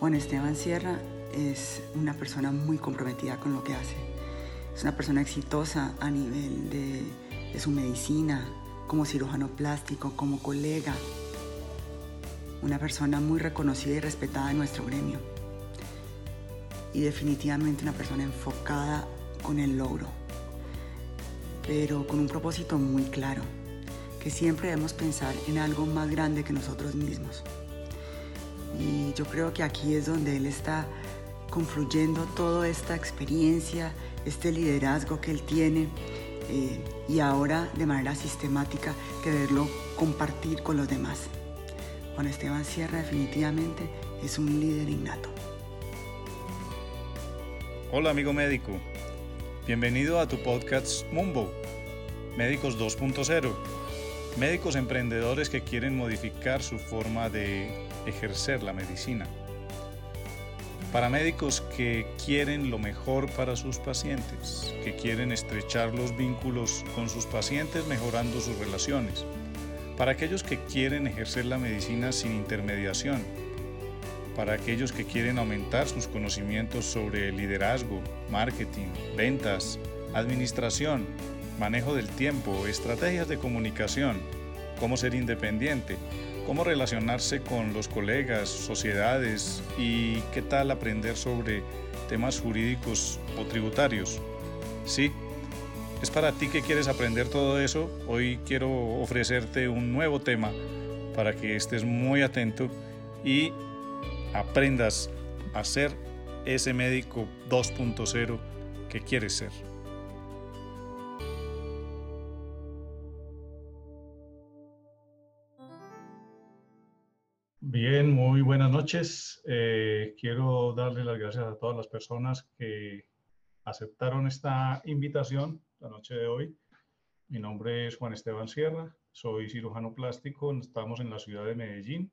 Juan Esteban Sierra es una persona muy comprometida con lo que hace. Es una persona exitosa a nivel de, su medicina, como cirujano plástico, como colega. Una persona muy reconocida y respetada en nuestro gremio. Y definitivamente una persona enfocada con el logro, pero con un propósito muy claro, que siempre debemos pensar en algo más grande que nosotros mismos. Y yo creo que aquí es donde él está confluyendo toda esta experiencia, este liderazgo que él tiene eh, y ahora de manera sistemática quererlo compartir con los demás. Juan Esteban Sierra definitivamente es un líder innato. Hola amigo médico, bienvenido a tu podcast Mumbo, Médicos 2.0, médicos emprendedores que quieren modificar su forma de ejercer la medicina. Para médicos que quieren lo mejor para sus pacientes, que quieren estrechar los vínculos con sus pacientes mejorando sus relaciones. Para aquellos que quieren ejercer la medicina sin intermediación. Para aquellos que quieren aumentar sus conocimientos sobre liderazgo, marketing, ventas, administración, manejo del tiempo, estrategias de comunicación, cómo ser independiente, cómo relacionarse con los colegas, sociedades y qué tal aprender sobre temas jurídicos o tributarios. Sí, es para ti que quieres aprender todo eso. Hoy quiero ofrecerte un nuevo tema para que estés muy atento y aprendas a ser ese médico 2.0 que quieres ser. Bien, muy buenas noches. Eh, quiero darle las gracias a todas las personas que aceptaron esta invitación la noche de hoy. Mi nombre es Juan Esteban Sierra, soy cirujano plástico, estamos en la ciudad de Medellín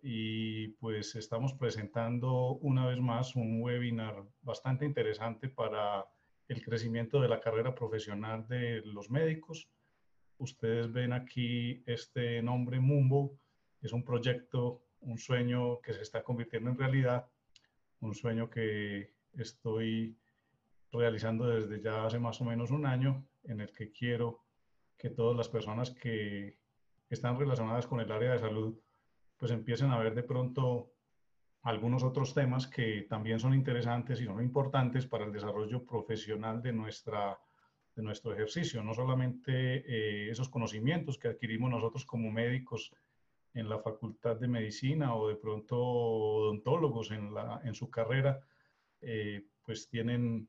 y pues estamos presentando una vez más un webinar bastante interesante para el crecimiento de la carrera profesional de los médicos. Ustedes ven aquí este nombre Mumbo es un proyecto, un sueño que se está convirtiendo en realidad, un sueño que estoy realizando desde ya hace más o menos un año, en el que quiero que todas las personas que están relacionadas con el área de salud, pues empiecen a ver de pronto algunos otros temas que también son interesantes y son importantes para el desarrollo profesional de, nuestra, de nuestro ejercicio, no solamente eh, esos conocimientos que adquirimos nosotros como médicos en la facultad de medicina o de pronto odontólogos en, la, en su carrera, eh, pues tienen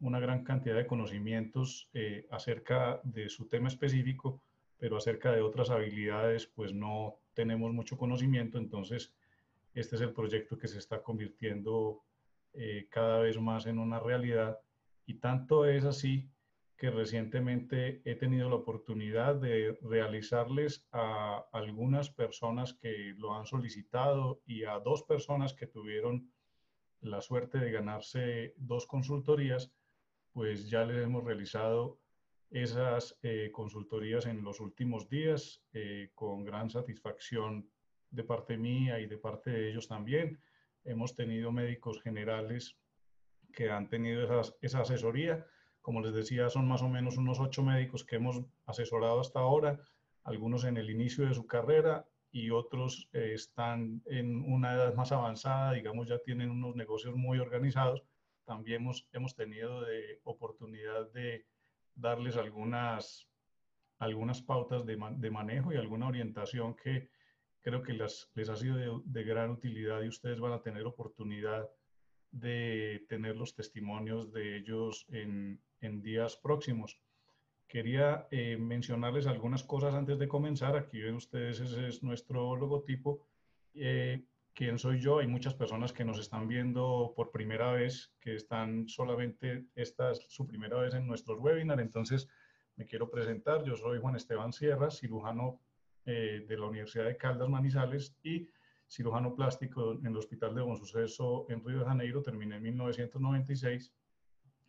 una gran cantidad de conocimientos eh, acerca de su tema específico, pero acerca de otras habilidades, pues no tenemos mucho conocimiento. Entonces, este es el proyecto que se está convirtiendo eh, cada vez más en una realidad. Y tanto es así que recientemente he tenido la oportunidad de realizarles a algunas personas que lo han solicitado y a dos personas que tuvieron la suerte de ganarse dos consultorías, pues ya les hemos realizado esas eh, consultorías en los últimos días eh, con gran satisfacción de parte mía y de parte de ellos también. Hemos tenido médicos generales que han tenido esa asesoría como les decía, son más o menos unos ocho médicos que hemos asesorado hasta ahora, algunos en el inicio de su carrera y otros eh, están en una edad más avanzada, digamos, ya tienen unos negocios muy organizados. También hemos, hemos tenido de oportunidad de darles algunas, algunas pautas de, de manejo y alguna orientación que creo que las, les ha sido de, de gran utilidad y ustedes van a tener oportunidad de tener los testimonios de ellos en, en días próximos. Quería eh, mencionarles algunas cosas antes de comenzar. Aquí ven ustedes, ese es nuestro logotipo. Eh, ¿Quién soy yo? Hay muchas personas que nos están viendo por primera vez, que están solamente, esta es su primera vez en nuestros webinars. Entonces, me quiero presentar. Yo soy Juan Esteban Sierra, cirujano eh, de la Universidad de Caldas Manizales y cirujano plástico en el Hospital de Buen Suceso en Río de Janeiro. Terminé en 1996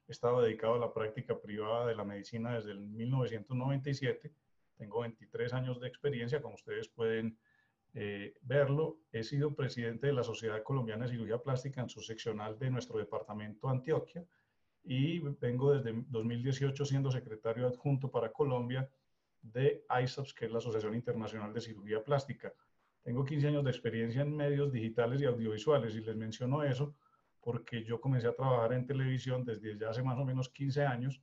estado dedicado a la práctica privada de la medicina desde el 1997. Tengo 23 años de experiencia, como ustedes pueden eh, verlo. He sido presidente de la Sociedad Colombiana de Cirugía Plástica en su seccional de nuestro departamento Antioquia y vengo desde 2018 siendo secretario adjunto para Colombia de ISAPS, que es la Asociación Internacional de Cirugía Plástica. Tengo 15 años de experiencia en medios digitales y audiovisuales y les menciono eso porque yo comencé a trabajar en televisión desde ya hace más o menos 15 años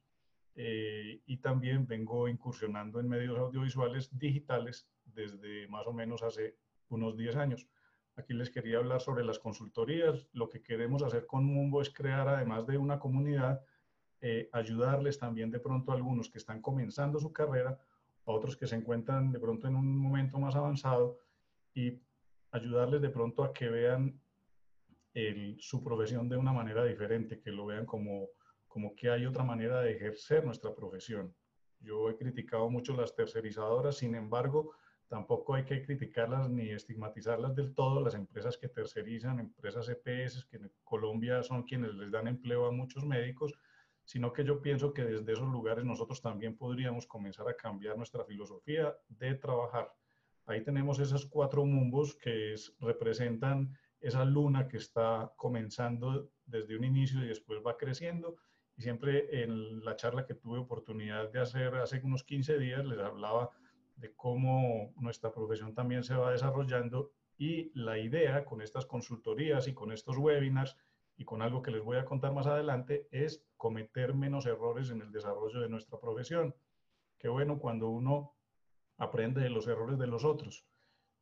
eh, y también vengo incursionando en medios audiovisuales digitales desde más o menos hace unos 10 años. Aquí les quería hablar sobre las consultorías. Lo que queremos hacer con Mumbo es crear, además de una comunidad, eh, ayudarles también de pronto a algunos que están comenzando su carrera, a otros que se encuentran de pronto en un momento más avanzado y ayudarles de pronto a que vean su profesión de una manera diferente, que lo vean como, como que hay otra manera de ejercer nuestra profesión. Yo he criticado mucho las tercerizadoras, sin embargo, tampoco hay que criticarlas ni estigmatizarlas del todo, las empresas que tercerizan, empresas EPS, que en Colombia son quienes les dan empleo a muchos médicos, sino que yo pienso que desde esos lugares nosotros también podríamos comenzar a cambiar nuestra filosofía de trabajar. Ahí tenemos esos cuatro mumbos que representan esa luna que está comenzando desde un inicio y después va creciendo. Y siempre en la charla que tuve oportunidad de hacer hace unos 15 días les hablaba de cómo nuestra profesión también se va desarrollando y la idea con estas consultorías y con estos webinars y con algo que les voy a contar más adelante es cometer menos errores en el desarrollo de nuestra profesión. Qué bueno cuando uno aprende de los errores de los otros.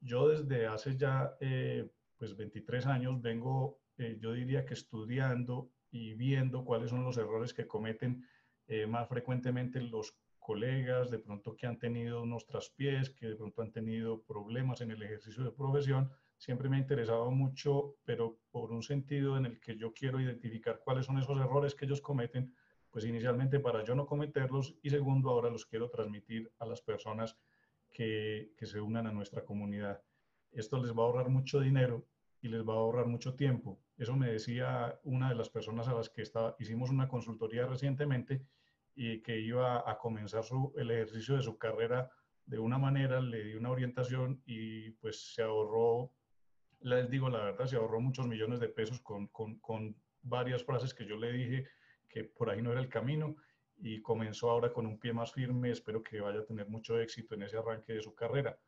Yo desde hace ya eh, pues 23 años vengo, eh, yo diría que estudiando y viendo cuáles son los errores que cometen eh, más frecuentemente los colegas, de pronto que han tenido unos traspiés, que de pronto han tenido problemas en el ejercicio de profesión, siempre me ha interesado mucho, pero por un sentido en el que yo quiero identificar cuáles son esos errores que ellos cometen, pues inicialmente para yo no cometerlos y segundo ahora los quiero transmitir a las personas que, que se unan a nuestra comunidad. Esto les va a ahorrar mucho dinero y les va a ahorrar mucho tiempo. Eso me decía una de las personas a las que estaba, hicimos una consultoría recientemente y que iba a comenzar el ejercicio de su carrera de una manera, le di una orientación y pues se ahorró, les digo la verdad, se ahorró muchos millones de pesos con, con, con varias frases que yo le dije que por ahí no era el camino y comenzó ahora con un pie más firme. Espero que vaya a tener mucho éxito en ese arranque de su carrera.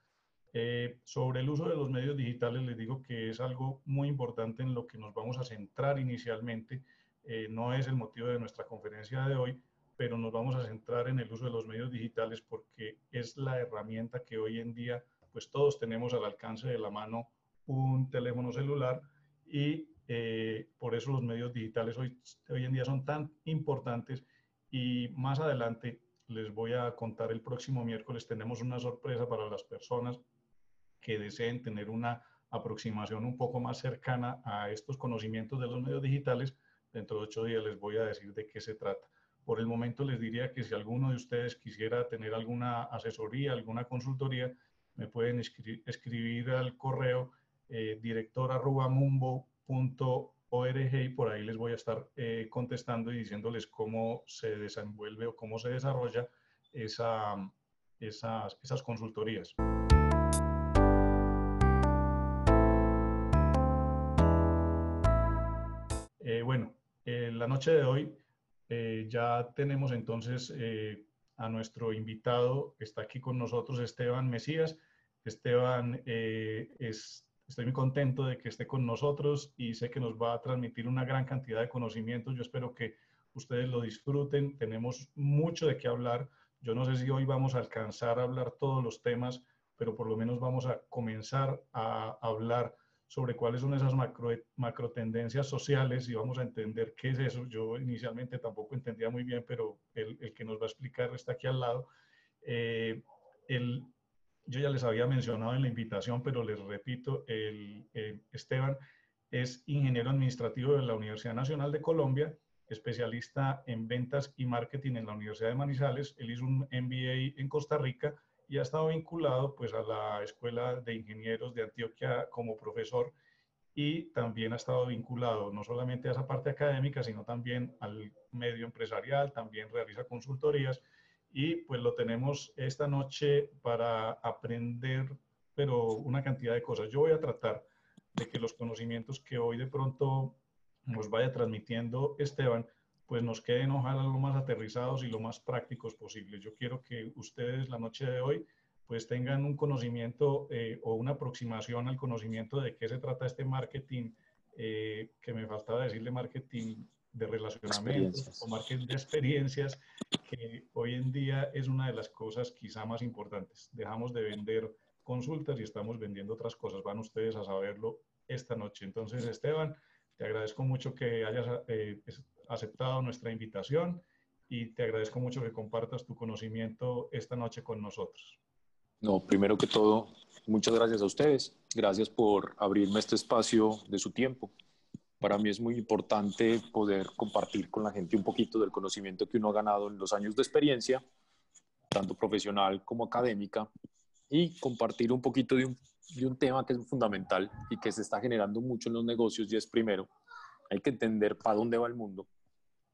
Eh, sobre el uso de los medios digitales, les digo que es algo muy importante en lo que nos vamos a centrar inicialmente. Eh, no es el motivo de nuestra conferencia de hoy, pero nos vamos a centrar en el uso de los medios digitales porque es la herramienta que hoy en día pues todos tenemos al alcance de la mano un teléfono celular y eh, por eso los medios digitales hoy, hoy en día son tan importantes y más adelante les voy a contar el próximo miércoles tenemos una sorpresa para las personas que deseen tener una aproximación un poco más cercana a estos conocimientos de los medios digitales. Dentro de ocho días les voy a decir de qué se trata. Por el momento les diría que si alguno de ustedes quisiera tener alguna asesoría, alguna consultoría, me pueden escribir al correo eh, director.mumbo.org y por ahí les voy a estar eh, contestando y diciéndoles cómo se desenvuelve o cómo se desarrolla esa, esas, esas consultorías. La noche de hoy eh, ya tenemos entonces eh, a nuestro invitado, está aquí con nosotros, Esteban Mesías. Esteban, eh, es, estoy muy contento de que esté con nosotros y sé que nos va a transmitir una gran cantidad de conocimientos. Yo espero que ustedes lo disfruten. Tenemos mucho de qué hablar. Yo no sé si hoy vamos a alcanzar a hablar todos los temas, pero por lo menos vamos a comenzar a hablar sobre cuáles son esas macro, macro tendencias sociales y vamos a entender qué es eso. Yo inicialmente tampoco entendía muy bien, pero el, el que nos va a explicar está aquí al lado. Eh, el, yo ya les había mencionado en la invitación, pero les repito, el, Esteban es ingeniero administrativo de la Universidad Nacional de Colombia, especialista en ventas y marketing en la Universidad de Manizales. Él hizo un MBA en Costa Rica y ha estado vinculado pues a la Escuela de Ingenieros de Antioquia como profesor y también ha estado vinculado no solamente a esa parte académica, sino también al medio empresarial, también realiza consultorías y pues lo tenemos esta noche para aprender pero una cantidad de cosas. Yo voy a tratar de que los conocimientos que hoy de pronto nos vaya transmitiendo Esteban, pues nos queden ojalá lo más aterrizados y lo más prácticos posible. Yo quiero que ustedes la noche de hoy pues tengan un conocimiento eh, o una aproximación al conocimiento de qué se trata este marketing, eh, que me faltaba decirle marketing de relacionamientos o marketing de experiencias, que hoy en día es una de las cosas quizá más importantes. Dejamos de vender consultas y estamos vendiendo otras cosas. Van ustedes a saberlo esta noche. Entonces, Esteban, te agradezco mucho que hayas eh, aceptado nuestra invitación y te agradezco mucho que compartas tu conocimiento esta noche con nosotros. No, primero que todo, muchas gracias a ustedes. Gracias por abrirme este espacio de su tiempo. Para mí es muy importante poder compartir con la gente un poquito del conocimiento que uno ha ganado en los años de experiencia, tanto profesional como académica, y compartir un poquito de un, de un tema que es fundamental y que se está generando mucho en los negocios y es primero, hay que entender para dónde va el mundo,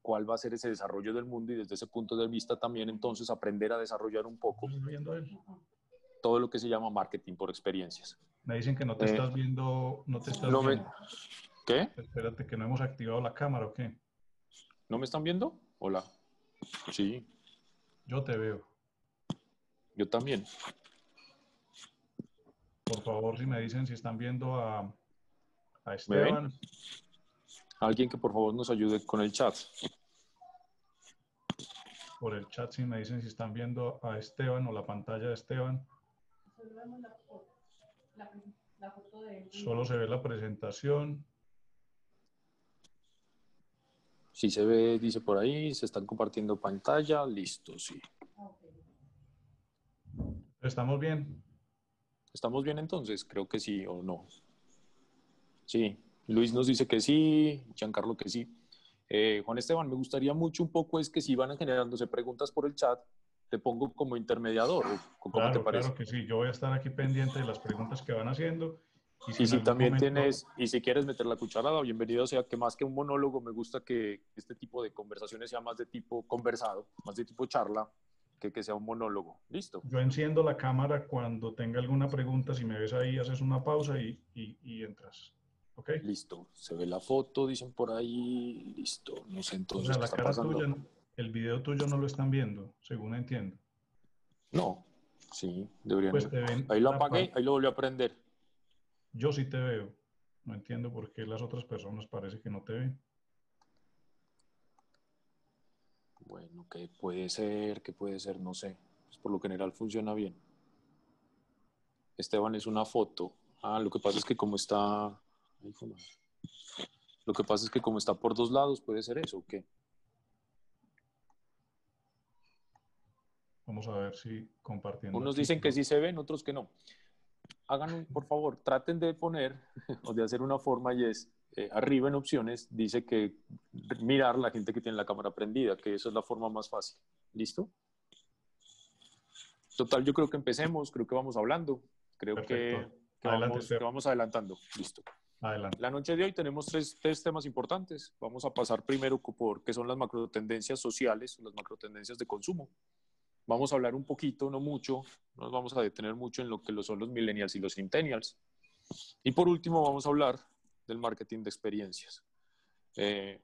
cuál va a ser ese desarrollo del mundo y desde ese punto de vista también entonces aprender a desarrollar un poco todo lo que se llama marketing por experiencias. Me dicen que no te eh, estás viendo, no te estás viendo. ¿Qué? Espérate que no hemos activado la cámara o qué. ¿No me están viendo? Hola. Sí. Yo te veo. Yo también. Por favor, si me dicen si están viendo a, a Esteban. Alguien que por favor nos ayude con el chat. Por el chat, si me dicen si están viendo a Esteban o la pantalla de Esteban. Solo se ve la presentación. Si se ve, dice por ahí, se están compartiendo pantalla, listo, sí. ¿Estamos bien? ¿Estamos bien entonces? Creo que sí o no. Sí, Luis nos dice que sí, Giancarlo que sí. Eh, Juan Esteban, me gustaría mucho un poco es que si van generándose preguntas por el chat, te pongo como intermediador. ¿Cómo claro, te parece? Claro que sí, yo voy a estar aquí pendiente de las preguntas que van haciendo. Y si, también tienes, y si quieres meter la cucharada, bienvenido sea que más que un monólogo, me gusta que este tipo de conversaciones sea más de tipo conversado, más de tipo charla, que, que sea un monólogo. ¿Listo? Yo enciendo la cámara cuando tenga alguna pregunta. Si me ves ahí, haces una pausa y, y, entras. ¿Ok? Listo. Se ve la foto, dicen por ahí. Listo. No sé entonces. la cara tuya, el video tuyo no lo están viendo, según entiendo. No. Sí, deberían. Pues ahí lo apagué, ahí lo volví a prender. Yo sí te veo. No entiendo por qué las otras personas parece que no te ven. Bueno, ¿qué puede ser? ¿Qué puede ser? No sé. Pues por lo general funciona bien. Esteban es una foto. Ah, lo que pasa es que como está... Lo que pasa es que como está por dos lados, puede ser eso, ¿o qué? Vamos a ver si compartiendo. Unos dicen que sí se ven, otros que no. Hagan, por favor, traten de poner o de hacer una forma y es eh, arriba en opciones dice que mirar la gente que tiene la cámara prendida, que esa es la forma más fácil. ¿Listo? Total, yo creo que empecemos, creo que vamos hablando, creo que, vamos, adelantando. Listo. La noche de hoy tenemos tres, tres, temas importantes. Vamos a pasar primero por qué son las macrotendencias sociales, las macrotendencias de consumo. Vamos a hablar un poquito, no mucho, no nos vamos a detener mucho en lo que son los millennials y los centennials. Y por último vamos a hablar del marketing de experiencias. Eh,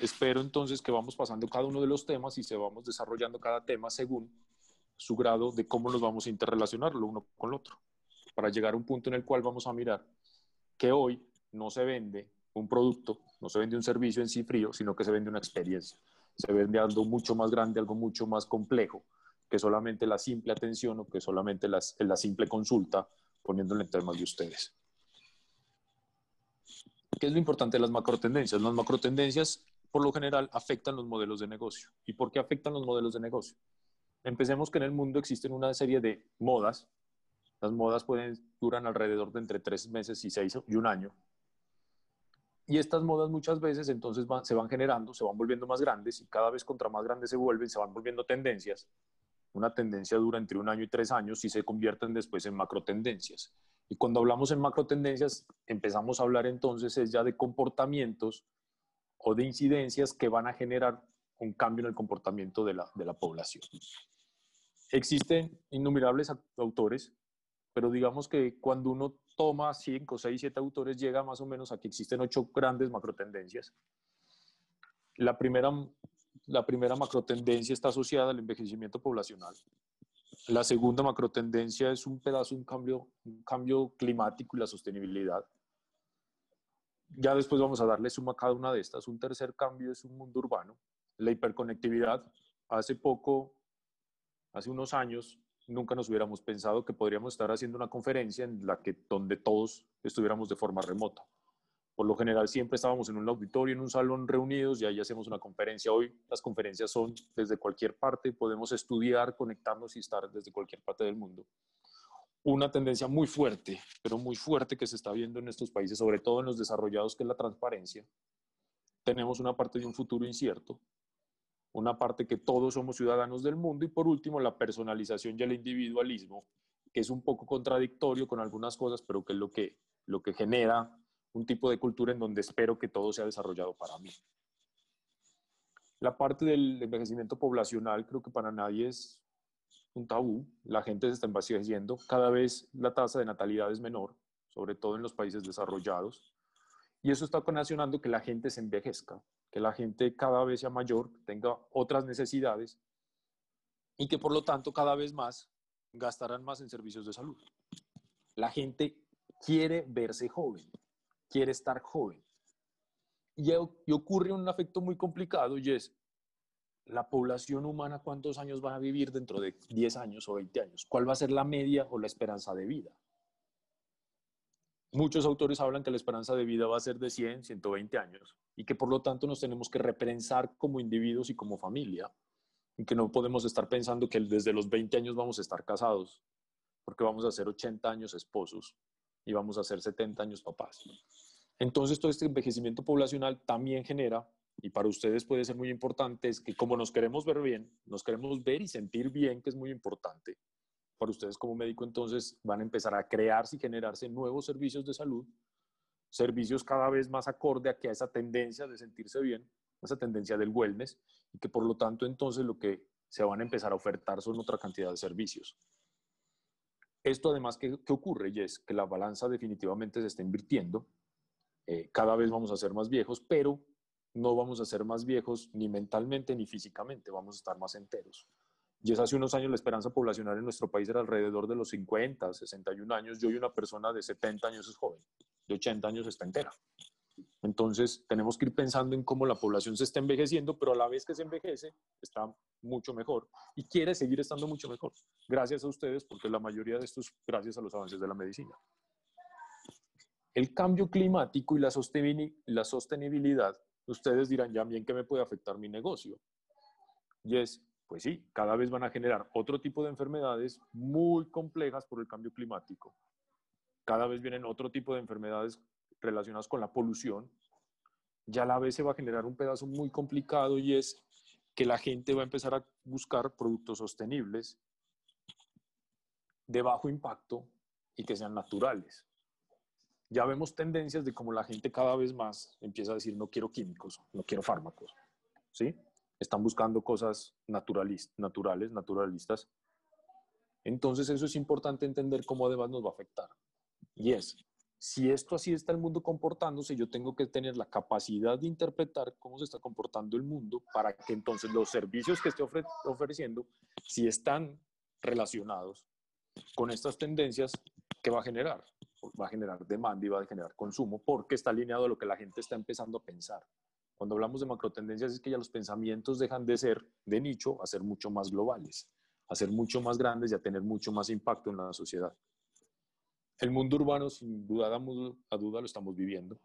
espero entonces que vamos pasando cada uno de los temas y se vamos desarrollando cada tema según su grado de cómo nos vamos a interrelacionar lo uno con el otro, para llegar a un punto en el cual vamos a mirar que hoy no se vende un producto, no se vende un servicio en sí frío, sino que se vende una experiencia. Se vende algo mucho más grande, algo mucho más complejo que solamente la simple atención o que solamente la simple consulta, poniéndole en temas de ustedes. ¿Qué es lo importante de las macrotendencias? Las macrotendencias, por lo general, afectan los modelos de negocio. ¿Y por qué afectan los modelos de negocio? Empecemos que en el mundo existen una serie de modas. Las modas pueden duran alrededor de entre tres meses y seis y un año. Y estas modas muchas veces entonces se van generando, se van volviendo más grandes y cada vez contra más grandes se vuelven, se van volviendo tendencias. Una tendencia dura entre un año y tres años y se convierten después en macrotendencias. Y cuando hablamos en macro tendencias, empezamos a hablar entonces es ya de comportamientos o de incidencias que van a generar un cambio en el comportamiento de la, de la población. Existen innumerables autores pero digamos que cuando uno toma 5, 6, 7 autores, llega más o menos a que existen ocho grandes macrotendencias. La primera, la primera macrotendencia está asociada al envejecimiento poblacional. La segunda macrotendencia es un pedazo, un cambio, un cambio climático y la sostenibilidad. Ya después vamos a darle suma a cada una de estas. Un tercer cambio es un mundo urbano, la hiperconectividad. Hace poco, hace unos años, nunca nos hubiéramos pensado que podríamos estar haciendo una conferencia en la que donde todos estuviéramos de forma remota. Por lo general siempre estábamos en un auditorio, en un salón reunidos y ahí hacemos una conferencia. Hoy las conferencias son desde cualquier parte, podemos estudiar, conectarnos y estar desde cualquier parte del mundo. Una tendencia muy fuerte, pero muy fuerte que se está viendo en estos países, sobre todo en los desarrollados, que es la transparencia. Tenemos una parte de un futuro incierto, una parte que todos somos ciudadanos del mundo y por último la personalización y el individualismo, que es un poco contradictorio con algunas cosas, pero que es lo que, lo que genera un tipo de cultura en donde espero que todo sea desarrollado para mí. La parte del envejecimiento poblacional creo que para nadie es un tabú, la gente se está envejeciendo, cada vez la tasa de natalidad es menor, sobre todo en los países desarrollados, y eso está ocasionando que la gente se envejezca que la gente cada vez sea mayor, tenga otras necesidades y que por lo tanto cada vez más gastarán más en servicios de salud. La gente quiere verse joven, quiere estar joven. Y, ocurre un efecto muy complicado y es, la población humana, ¿cuántos años van a vivir dentro de 10 años o 20 años? ¿Cuál va a ser la media o la esperanza de vida? Muchos autores hablan que la esperanza de vida va a ser de 100, 120 años y que por lo tanto nos tenemos que repensar como individuos y como familia y que no podemos estar pensando que desde los 20 años vamos a estar casados porque vamos a ser 80 años esposos y vamos a ser 70 años papás. Entonces todo este envejecimiento poblacional también genera, y para ustedes puede ser muy importante, es que como nos queremos ver bien, nos queremos ver y sentir bien, que es muy importante, para ustedes como médico, entonces van a empezar a crearse y generarse nuevos servicios de salud, servicios cada vez más acorde a que a esa tendencia de sentirse bien, esa tendencia del wellness, y que por lo tanto entonces lo que se van a empezar a ofertar son otra cantidad de servicios. Esto además, ¿qué, ocurre? Y es que la balanza definitivamente se está invirtiendo, eh, cada vez vamos a ser más viejos, pero no vamos a ser más viejos ni mentalmente ni físicamente, vamos a estar más enteros. Y es hace unos años la esperanza poblacional en nuestro país era alrededor de los 50, 61 años. Yo y una persona de 70 años es joven, de 80 años está entera. Entonces, tenemos que ir pensando en cómo la población se está envejeciendo, pero a la vez que se envejece, está mucho mejor y quiere seguir estando mucho mejor. Gracias a ustedes, porque la mayoría de esto es gracias a los avances de la medicina. El cambio climático y la sostenibilidad, ustedes dirán, ya bien, ¿qué me puede afectar mi negocio? Y es, pues sí, cada vez van a generar otro tipo de enfermedades muy complejas por el cambio climático. Cada vez vienen otro tipo de enfermedades relacionadas con la polución. Ya a la vez se va a generar un pedazo muy complicado y es que la gente va a empezar a buscar productos sostenibles, de bajo impacto y que sean naturales. Ya vemos tendencias de cómo la gente cada vez más empieza a decir no quiero químicos, no quiero fármacos, ¿sí? Están buscando cosas naturales, naturalistas. Entonces eso es importante entender cómo además nos va a afectar. Y es, si esto así está el mundo comportándose, yo tengo que tener la capacidad de interpretar cómo se está comportando el mundo para que entonces los servicios que esté ofreciendo, si están relacionados con estas tendencias, ¿qué va a generar? Va a generar demanda y va a generar consumo porque está alineado a lo que la gente está empezando a pensar. Cuando hablamos de macrotendencias es que ya los pensamientos dejan de ser de nicho a ser mucho más globales, a ser mucho más grandes y a tener mucho más impacto en la sociedad. El mundo urbano, sin duda a duda, lo estamos viviendo.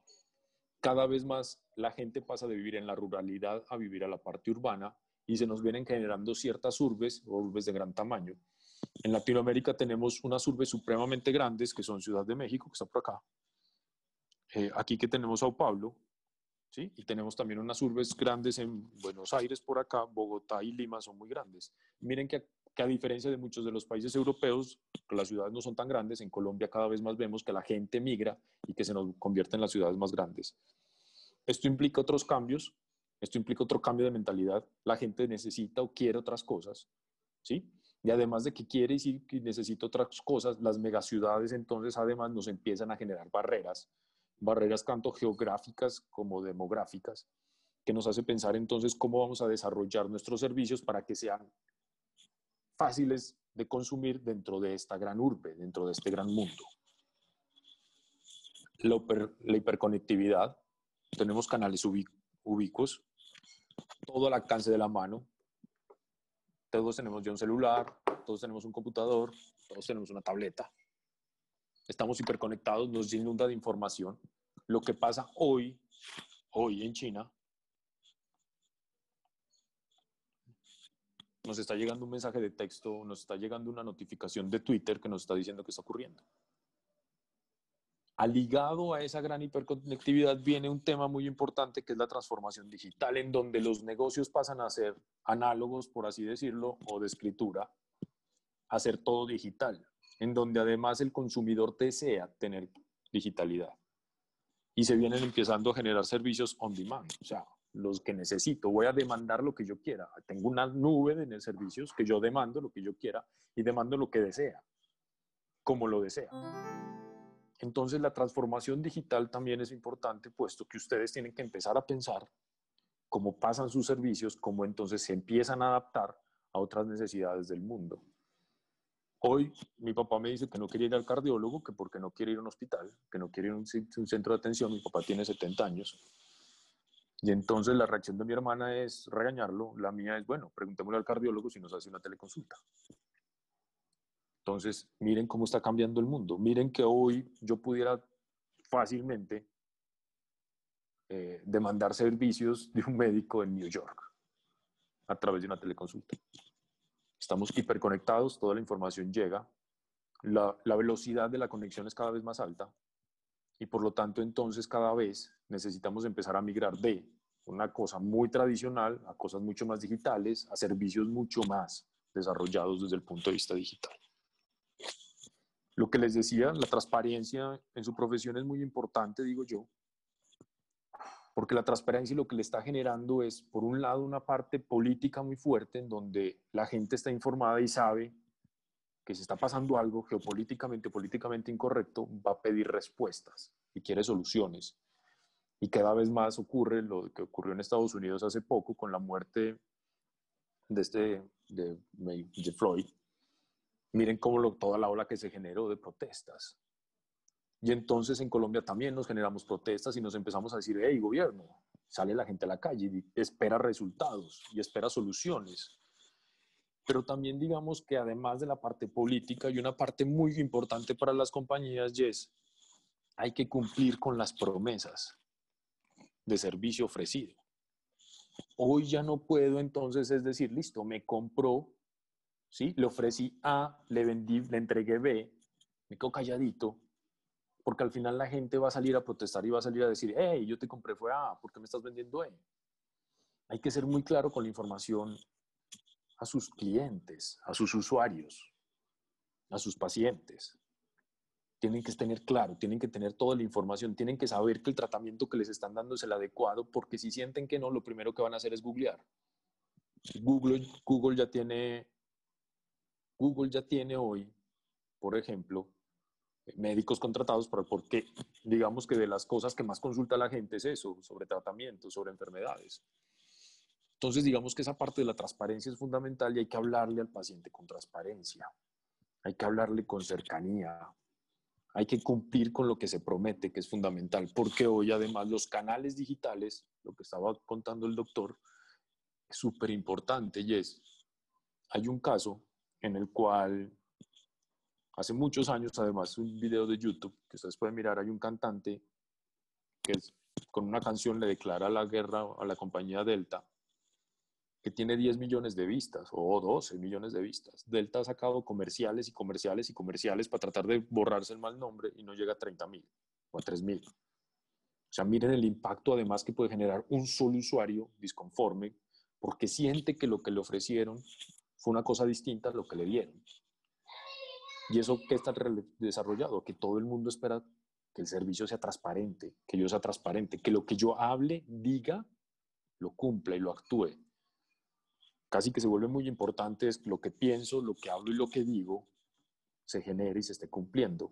Cada vez más la gente pasa de vivir en la ruralidad a vivir a la parte urbana y se nos vienen generando ciertas urbes o urbes de gran tamaño. En Latinoamérica tenemos unas urbes supremamente grandes que son Ciudad de México, que está por acá. Eh, aquí que tenemos Sao Paulo, Y tenemos también unas urbes grandes en Buenos Aires por acá, Bogotá y Lima son muy grandes. Miren que, a diferencia de muchos de los países europeos, las ciudades no son tan grandes, en Colombia cada vez más vemos que la gente migra y que se nos convierte en las ciudades más grandes. Esto implica otros cambios, esto implica otro cambio de mentalidad, la gente necesita o quiere otras cosas, ¿sí? Y además de que quiere que necesita otras cosas, las megaciudades entonces además nos empiezan a generar barreras, barreras tanto geográficas como demográficas, que nos hace pensar entonces cómo vamos a desarrollar nuestros servicios para que sean fáciles de consumir dentro de esta gran urbe, dentro de este gran mundo. La, hiperconectividad, tenemos canales ubicuos, todo al alcance de la mano, todos tenemos ya un celular, todos tenemos un computador, todos tenemos una tableta. Estamos hiperconectados, nos inunda de información. Lo que pasa hoy, hoy en China, nos está llegando un mensaje de texto, nos está llegando una notificación de Twitter que nos está diciendo que está ocurriendo. Aligado a esa gran hiperconectividad viene un tema muy importante que es la transformación digital, en donde los negocios pasan a ser análogos, por así decirlo, o de escritura, a ser todo digital, en donde además el consumidor desea tener digitalidad. Y se vienen empezando a generar servicios on demand, o sea, los que necesito. Voy a demandar lo que yo quiera. Tengo una nube de servicios que yo demando lo que yo quiera y demando lo que desea, como lo desea. Entonces la transformación digital también es importante, puesto que ustedes tienen que empezar a pensar cómo pasan sus servicios, cómo entonces se empiezan a adaptar a otras necesidades del mundo. Hoy mi papá me dice que no quiere ir al cardiólogo, que porque no quiere ir a un hospital, que no quiere ir a un, centro de atención. Mi papá tiene 70 años. Y entonces la reacción de mi hermana es regañarlo. La mía es, bueno, preguntémosle al cardiólogo si nos hace una teleconsulta. Entonces, miren cómo está cambiando el mundo. Miren que hoy yo pudiera fácilmente eh, demandar servicios de un médico en New York a través de una teleconsulta. Estamos hiperconectados, toda la información llega, la, la velocidad de la conexión es cada vez más alta y por lo tanto entonces cada vez necesitamos empezar a migrar de una cosa muy tradicional a cosas mucho más digitales, a servicios mucho más desarrollados desde el punto de vista digital. Lo que les decía, la transparencia en su profesión es muy importante, digo yo, porque la transparencia lo que le está generando es, por un lado, una parte política muy fuerte en donde la gente está informada y sabe que se está pasando algo geopolíticamente, políticamente incorrecto, va a pedir respuestas y quiere soluciones. Y cada vez más ocurre lo que ocurrió en Estados Unidos hace poco con la muerte de, este, de, de Floyd, Miren cómo lo, toda la ola que se generó de protestas. Y entonces en Colombia también nos generamos protestas y nos empezamos a decir, hey, gobierno, sale la gente a la calle y espera resultados y espera soluciones. Pero también digamos que además de la parte política hay una parte muy importante para las compañías y es, hay que cumplir con las promesas de servicio ofrecido. Hoy ya no puedo entonces, es decir, listo, me compró ¿sí? Le ofrecí A, le vendí, le entregué B, me quedo calladito, porque al final la gente va a salir a protestar y va a salir a decir, hey, yo te compré fue A, ¿por qué me estás vendiendo E? Hay que ser muy claro con la información a sus clientes, a sus usuarios, a sus pacientes. Tienen que tener claro, tienen que tener toda la información, tienen que saber que el tratamiento que les están dando es el adecuado, porque si sienten que no, lo primero que van a hacer es googlear. Google, Google ya tiene Google ya tiene hoy, por ejemplo, médicos contratados para, porque digamos que de las cosas que más consulta la gente es eso, sobre tratamientos, sobre enfermedades. Entonces, digamos que esa parte de la transparencia es fundamental y hay que hablarle al paciente con transparencia, hay que hablarle con cercanía, hay que cumplir con lo que se promete, que es fundamental, porque hoy además los canales digitales, lo que estaba contando el doctor, es súper importante y es, hay un caso en el cual hace muchos años, además, un video de YouTube que ustedes pueden mirar, hay un cantante que con una canción le declara la guerra a la compañía Delta, que tiene 10 millones de vistas o 12 millones de vistas. Delta ha sacado comerciales y comerciales y comerciales para tratar de borrarse el mal nombre y no llega a 30 mil o a 3 mil. O sea, miren el impacto además que puede generar un solo usuario disconforme porque siente que lo que le ofrecieron fue una cosa distinta a lo que le dieron. Y eso que está desarrollado, que todo el mundo espera que el servicio sea transparente, que yo sea transparente, que lo que yo hable, diga, lo cumpla y lo actúe. casi que se vuelve muy importante es lo que pienso, lo que hablo y lo que digo se genere y se esté cumpliendo.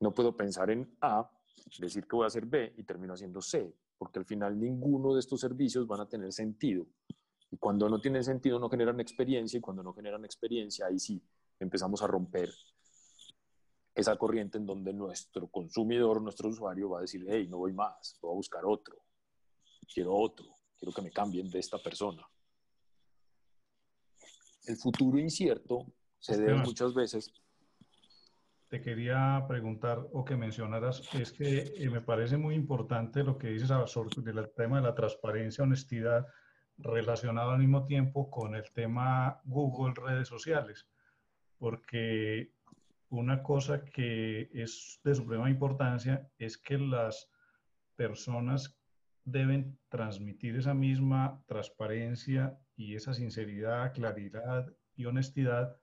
No puedo pensar en A, decir que voy a hacer B y termino haciendo C, porque al final ninguno de estos servicios van a tener sentido. Y cuando no tienen sentido no generan experiencia y cuando no generan experiencia ahí sí empezamos a romper esa corriente en donde nuestro consumidor, nuestro usuario va a decir, hey, no voy más, voy a buscar otro, quiero otro, quiero que me cambien de esta persona. El futuro incierto se debe muchas veces te quería preguntar o que mencionaras es que eh, me parece muy importante lo que dices sobre el tema de la transparencia, honestidad, relacionado al mismo tiempo con el tema Google, redes sociales, porque una cosa que es de suprema importancia es que las personas deben transmitir esa misma transparencia y esa sinceridad, claridad y honestidad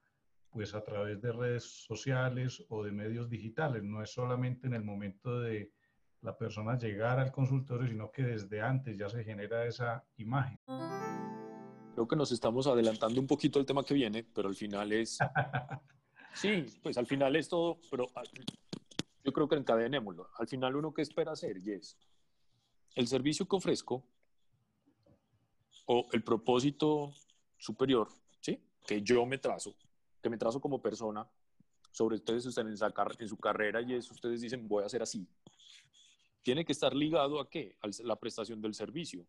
pues a través de redes sociales o de medios digitales. No es solamente en el momento de la persona llegar al consultorio, sino que desde antes ya se genera esa imagen. Creo que nos estamos adelantando un poquito al tema que viene, pero al final es... sí, pues al final es todo, pero yo creo que encadenémoslo. Al final uno que espera hacer, y es el servicio que ofrezco o el propósito superior, ¿sí? Que yo me trazo, que me trazo como persona, sobre ustedes en, en su carrera y eso ustedes dicen voy a hacer así, tiene que estar ligado a qué? A la prestación del servicio.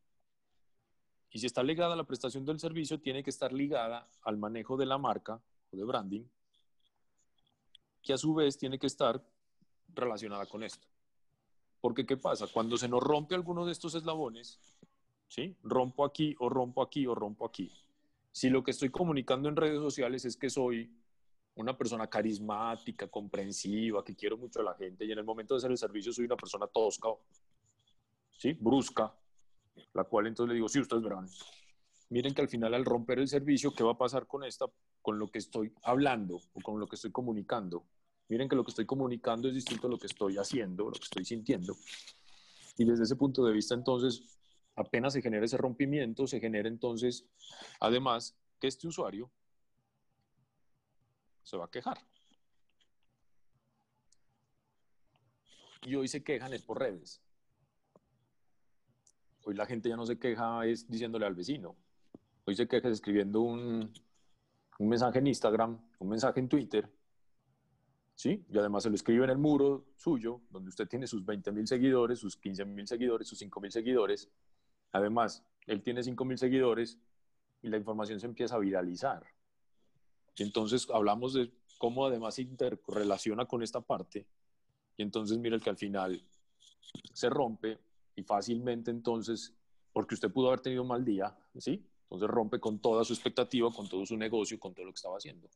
Y si está ligada a la prestación del servicio, tiene que estar ligada al manejo de la marca o de branding, que a su vez tiene que estar relacionada con esto. Porque ¿qué pasa? Cuando se nos rompe alguno de estos eslabones, ¿sí? Rompo aquí o rompo aquí o rompo aquí. Si lo que estoy comunicando en redes sociales es que soy una persona carismática, comprensiva, que quiero mucho a la gente y en el momento de hacer el servicio soy una persona tosca, ¿sí? brusca, la cual entonces le digo, sí, ustedes verán. Miren que al final al romper el servicio, ¿qué va a pasar con esta, con lo que estoy hablando o con lo que estoy comunicando? Miren que lo que estoy comunicando es distinto a lo que estoy haciendo, lo que estoy sintiendo. Y desde ese punto de vista, entonces, apenas se genera ese rompimiento, se genera entonces, además, que este usuario se va a quejar. Y hoy se quejan es por redes. Hoy la gente ya no se queja es diciéndole al vecino. Hoy se queja escribiendo un, un mensaje en Instagram, un mensaje en Twitter, ¿sí? Y además se lo escribe en el muro suyo, donde usted tiene sus 20 mil seguidores, sus 15 mil seguidores, sus 5 mil seguidores, Además, él tiene 5.000 seguidores y la información se empieza a viralizar. Y entonces hablamos de cómo además se interrelaciona con esta parte. Y entonces mira el que al final se rompe y fácilmente entonces, porque usted pudo haber tenido un mal día, ¿sí? Entonces rompe con toda su expectativa, con todo su negocio, con todo lo que estaba haciendo.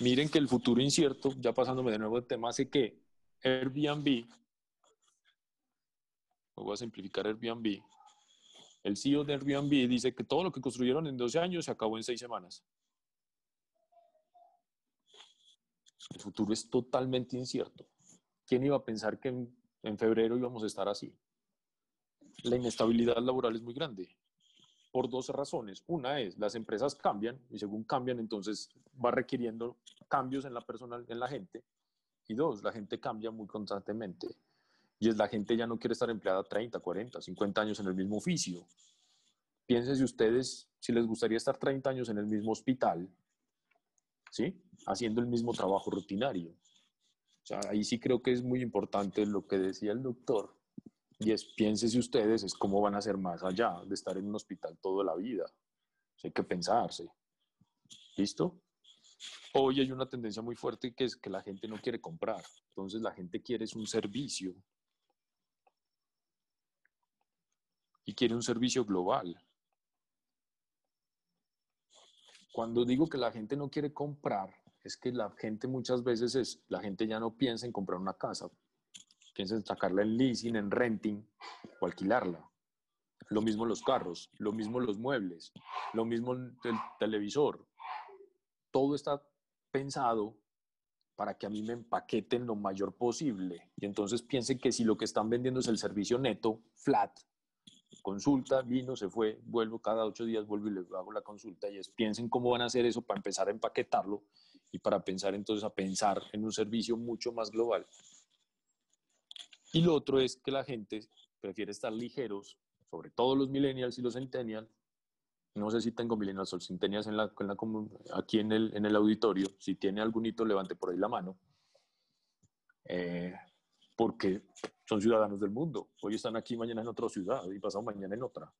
Miren que el futuro incierto, ya pasándome de nuevo el tema, hace que Airbnb, voy a simplificar Airbnb, el CEO de Airbnb dice que todo lo que construyeron en 12 años se acabó en 6 semanas. El futuro es totalmente incierto. ¿Quién iba a pensar que en, febrero íbamos a estar así? La inestabilidad laboral es muy grande por dos razones. Una es, las empresas cambian y según cambian, entonces va requiriendo cambios en la personal, en la gente. Y dos, la gente cambia muy constantemente. Y es la gente ya no quiere estar empleada 30, 40, 50 años en el mismo oficio. Piénsense ustedes si les gustaría estar 30 años en el mismo hospital, ¿sí? Haciendo el mismo trabajo rutinario. O sea, ahí sí creo que es muy importante lo que decía el doctor. Y es, piénsense ustedes, es cómo van a ser más allá de estar en un hospital toda la vida. hay que pensarse. ¿Listo? Hoy hay una tendencia muy fuerte que es que la gente no quiere comprar. Entonces la gente quiere es un servicio y quiere un servicio global. Cuando digo que la gente no quiere comprar, es que la gente muchas veces es, la gente ya no piensa en comprar una casa, piensa en sacarla en leasing, en renting o alquilarla. Lo mismo los carros, lo mismo los muebles, lo mismo el televisor. Todo está pensado para que a mí me empaqueten lo mayor posible. Y entonces piensen que si lo que están vendiendo es el servicio neto, flat, consulta, vino, se fue, vuelvo cada ocho días, vuelvo y le hago la consulta y es piensen cómo van a hacer eso para empezar a empaquetarlo y para pensar entonces a pensar en un servicio mucho más global. Y lo otro es que la gente prefiere estar ligeros, sobre todo los millennials y los centennials. No sé si tengo millennials o centennials en la, aquí en el, en el auditorio. Si tiene algún hito, levante por ahí la mano. Eh, porque son ciudadanos del mundo. Hoy están aquí, mañana en otra ciudad y pasado mañana en otra.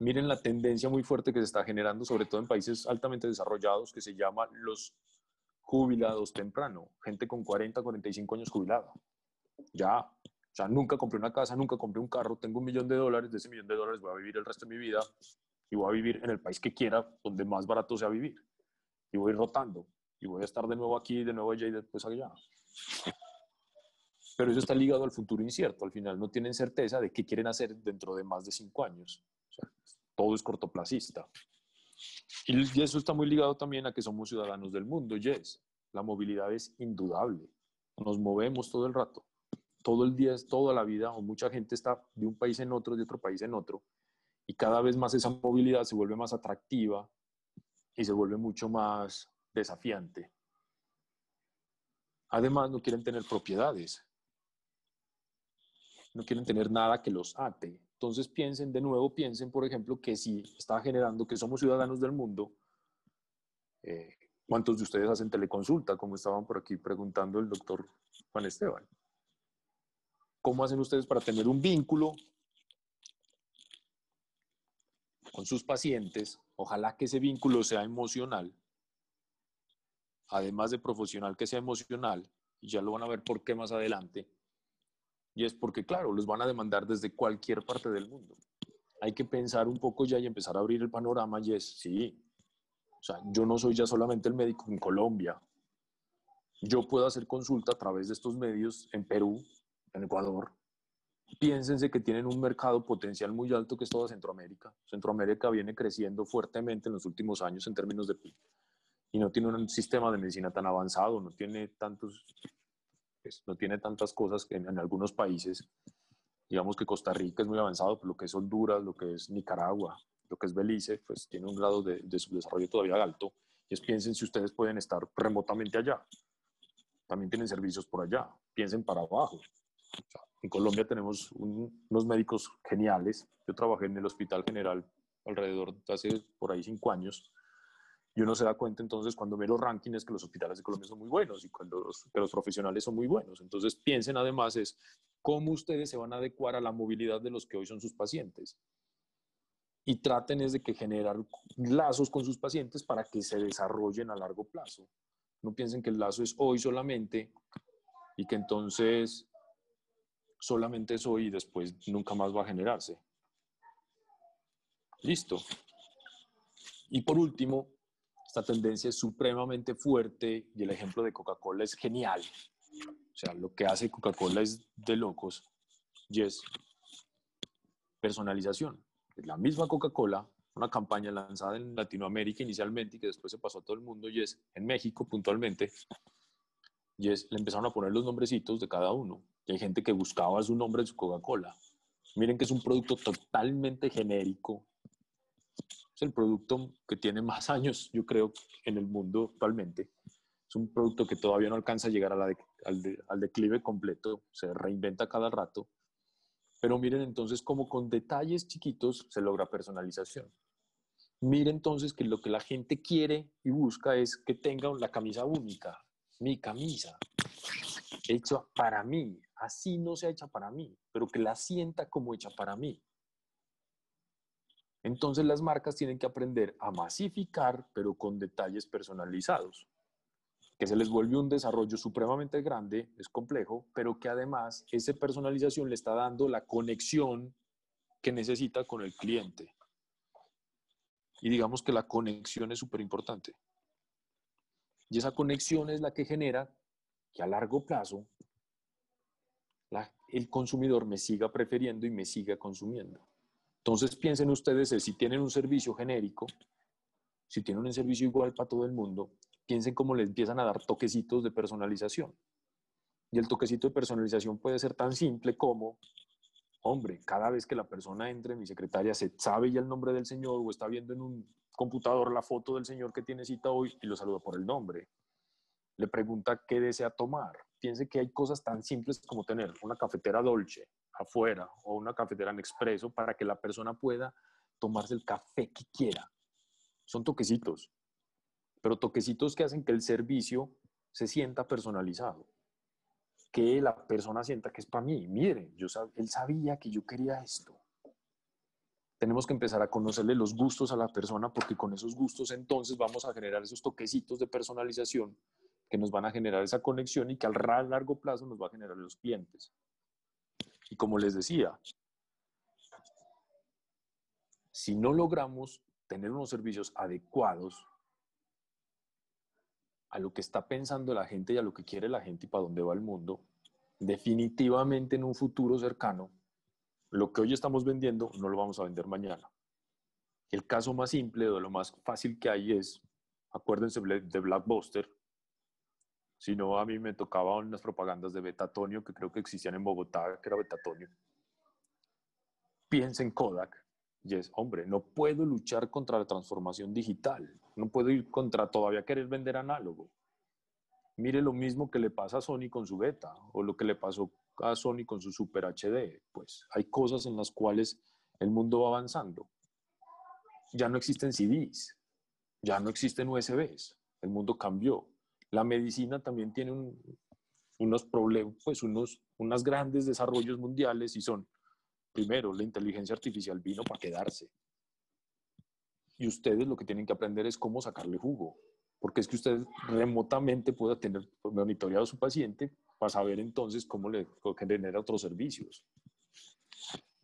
Miren la tendencia muy fuerte que se está generando, sobre todo en países altamente desarrollados, que se llama los jubilados temprano, gente con 40, 45 años jubilada. Ya, o sea, nunca compré una casa, nunca compré un carro, tengo un millón de dólares, de ese millón de dólares voy a vivir el resto de mi vida y voy a vivir en el país que quiera, donde más barato sea vivir. Y voy rotando y voy a estar de nuevo aquí, de nuevo allá y después allá pero eso está ligado al futuro incierto. Al final no tienen certeza de qué quieren hacer dentro de más de cinco años. todo es cortoplacista. Y eso está muy ligado también a que somos ciudadanos del mundo. Yes, la movilidad es indudable. Nos movemos todo el rato. Todo el día, toda la vida, o mucha gente está de un país en otro, de otro país en otro. Y cada vez más esa movilidad se vuelve más atractiva y se vuelve mucho más desafiante. Además, no quieren tener propiedades no quieren tener nada que los ate. Entonces piensen, de nuevo, piensen, por ejemplo, que si está generando que somos ciudadanos del mundo, eh, ¿cuántos de ustedes hacen teleconsulta? Como estaban por aquí preguntando el doctor Juan Esteban. ¿Cómo hacen ustedes para tener un vínculo con sus pacientes? Ojalá que ese vínculo sea emocional, además de profesional que sea emocional, y ya lo van a ver por qué más adelante y es porque, claro, los van a demandar desde cualquier parte del mundo. Hay que pensar un poco ya y empezar a abrir el panorama y es, sí, o sea, yo no soy ya solamente el médico en Colombia. Yo puedo hacer consulta a través de estos medios en Perú, en Ecuador. Piénsense que tienen un mercado potencial muy alto que es toda Centroamérica. Centroamérica viene creciendo fuertemente en los últimos años en términos de PIB y no tiene un sistema de medicina tan avanzado, no tiene tantos pues, no tiene tantas cosas que en, algunos países. Digamos que Costa Rica es muy avanzado, pero lo que es Honduras, lo que es Nicaragua, lo que es Belice, pues tiene un grado de, de subdesarrollo todavía alto. Y es piensen si ustedes pueden estar remotamente allá. También tienen servicios por allá. Piensen para abajo. En Colombia tenemos unos médicos geniales. Yo trabajé en el Hospital General alrededor de hace por ahí cinco años y uno se da cuenta entonces cuando ve los rankings que los hospitales de Colombia son muy buenos y cuando los, que los profesionales son muy buenos. Entonces piensen además es cómo ustedes se van a adecuar a la movilidad de los que hoy son sus pacientes. Y traten es de que generar lazos con sus pacientes para que se desarrollen a largo plazo. No piensen que el lazo es hoy solamente y que entonces solamente es hoy y después nunca más va a generarse. Listo. Y por último, esta tendencia es supremamente fuerte y el ejemplo de Coca-Cola es genial. O sea, lo que hace Coca-Cola es de locos y es personalización. La misma Coca-Cola, una campaña lanzada en Latinoamérica inicialmente y que después se pasó a todo el mundo y es en México puntualmente. Y es, le empezaron a poner los nombrecitos de cada uno. Y hay gente que buscaba su nombre en su Coca-Cola. Miren que es un producto totalmente genérico, es el producto que tiene más años, yo creo, en el mundo actualmente. Es un producto que todavía no alcanza a llegar al, al declive completo, se reinventa cada rato. Pero miren entonces cómo con detalles chiquitos se logra personalización. Miren entonces que lo que la gente quiere y busca es que tenga la camisa única, mi camisa, hecha para mí, así no sea hecha para mí, pero que la sienta como hecha para mí. Entonces las marcas tienen que aprender a masificar, pero con detalles personalizados, que se les vuelve un desarrollo supremamente grande, es complejo, pero que además esa personalización le está dando la conexión que necesita con el cliente. Y digamos que la conexión es súper importante. Y esa conexión es la que genera que a largo plazo el consumidor me siga prefiriendo y me siga consumiendo. Entonces piensen ustedes, si tienen un servicio genérico, si tienen un servicio igual para todo el mundo, piensen cómo le empiezan a dar toquecitos de personalización. Y el toquecito de personalización puede ser tan simple como Hombre, cada vez que la persona entre, mi secretaria se sabe ya el nombre del señor o está viendo en un computador la foto del señor que tiene cita hoy y lo saluda por el nombre. Le pregunta qué desea tomar. Piense que hay cosas tan simples como tener una cafetera dolce afuera o una cafetera en expreso para que la persona pueda tomarse el café que quiera. Son toquecitos, pero toquecitos que hacen que el servicio se sienta personalizado que la persona sienta que es para mí. Mire, yo, él sabía que yo quería esto. Tenemos que empezar a conocerle los gustos a la persona porque con esos gustos entonces vamos a generar esos toquecitos de personalización que nos van a generar esa conexión y que al largo plazo nos va a generar los clientes. Y como les decía, si no logramos tener unos servicios adecuados a lo que está pensando la gente y a lo que quiere la gente y para dónde va el mundo, definitivamente en un futuro cercano, lo que hoy estamos vendiendo no lo vamos a vender mañana. El caso más simple o lo más fácil que hay es, acuérdense de Blackbuster, si no a mí me tocaban unas propagandas de Betatonio que creo que existían en Bogotá, que era Betatonio. Piensa en Kodak y es, hombre, no puedo luchar contra la transformación digital, no puedo ir contra todavía querer vender análogo. Mire lo mismo que le pasa a Sony con su beta o lo que le pasó a Sony con su Super HD. Pues hay cosas en las cuales el mundo va avanzando. Ya no existen CDs, ya no existen USBs, el mundo cambió. La medicina también tiene unos problemas, pues unos, unos grandes desarrollos mundiales y son Primero, la inteligencia artificial vino para quedarse. Y ustedes lo que tienen que aprender es cómo sacarle jugo. Porque es que usted remotamente pueda tener monitoreado a su paciente para saber entonces cómo le genera otros servicios.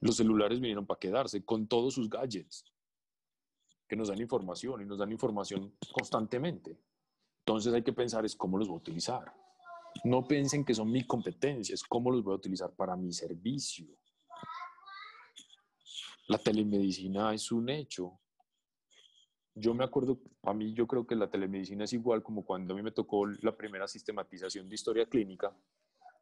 Los celulares vinieron para quedarse con todos sus gadgets que nos dan información y nos dan información constantemente. Entonces hay que pensar es cómo los voy a utilizar. No piensen que son mi competencia, es cómo los voy a utilizar para mi servicio. La telemedicina es un hecho. Yo me acuerdo, a mí yo creo que la telemedicina es igual como cuando a mí me tocó la primera sistematización de historia clínica,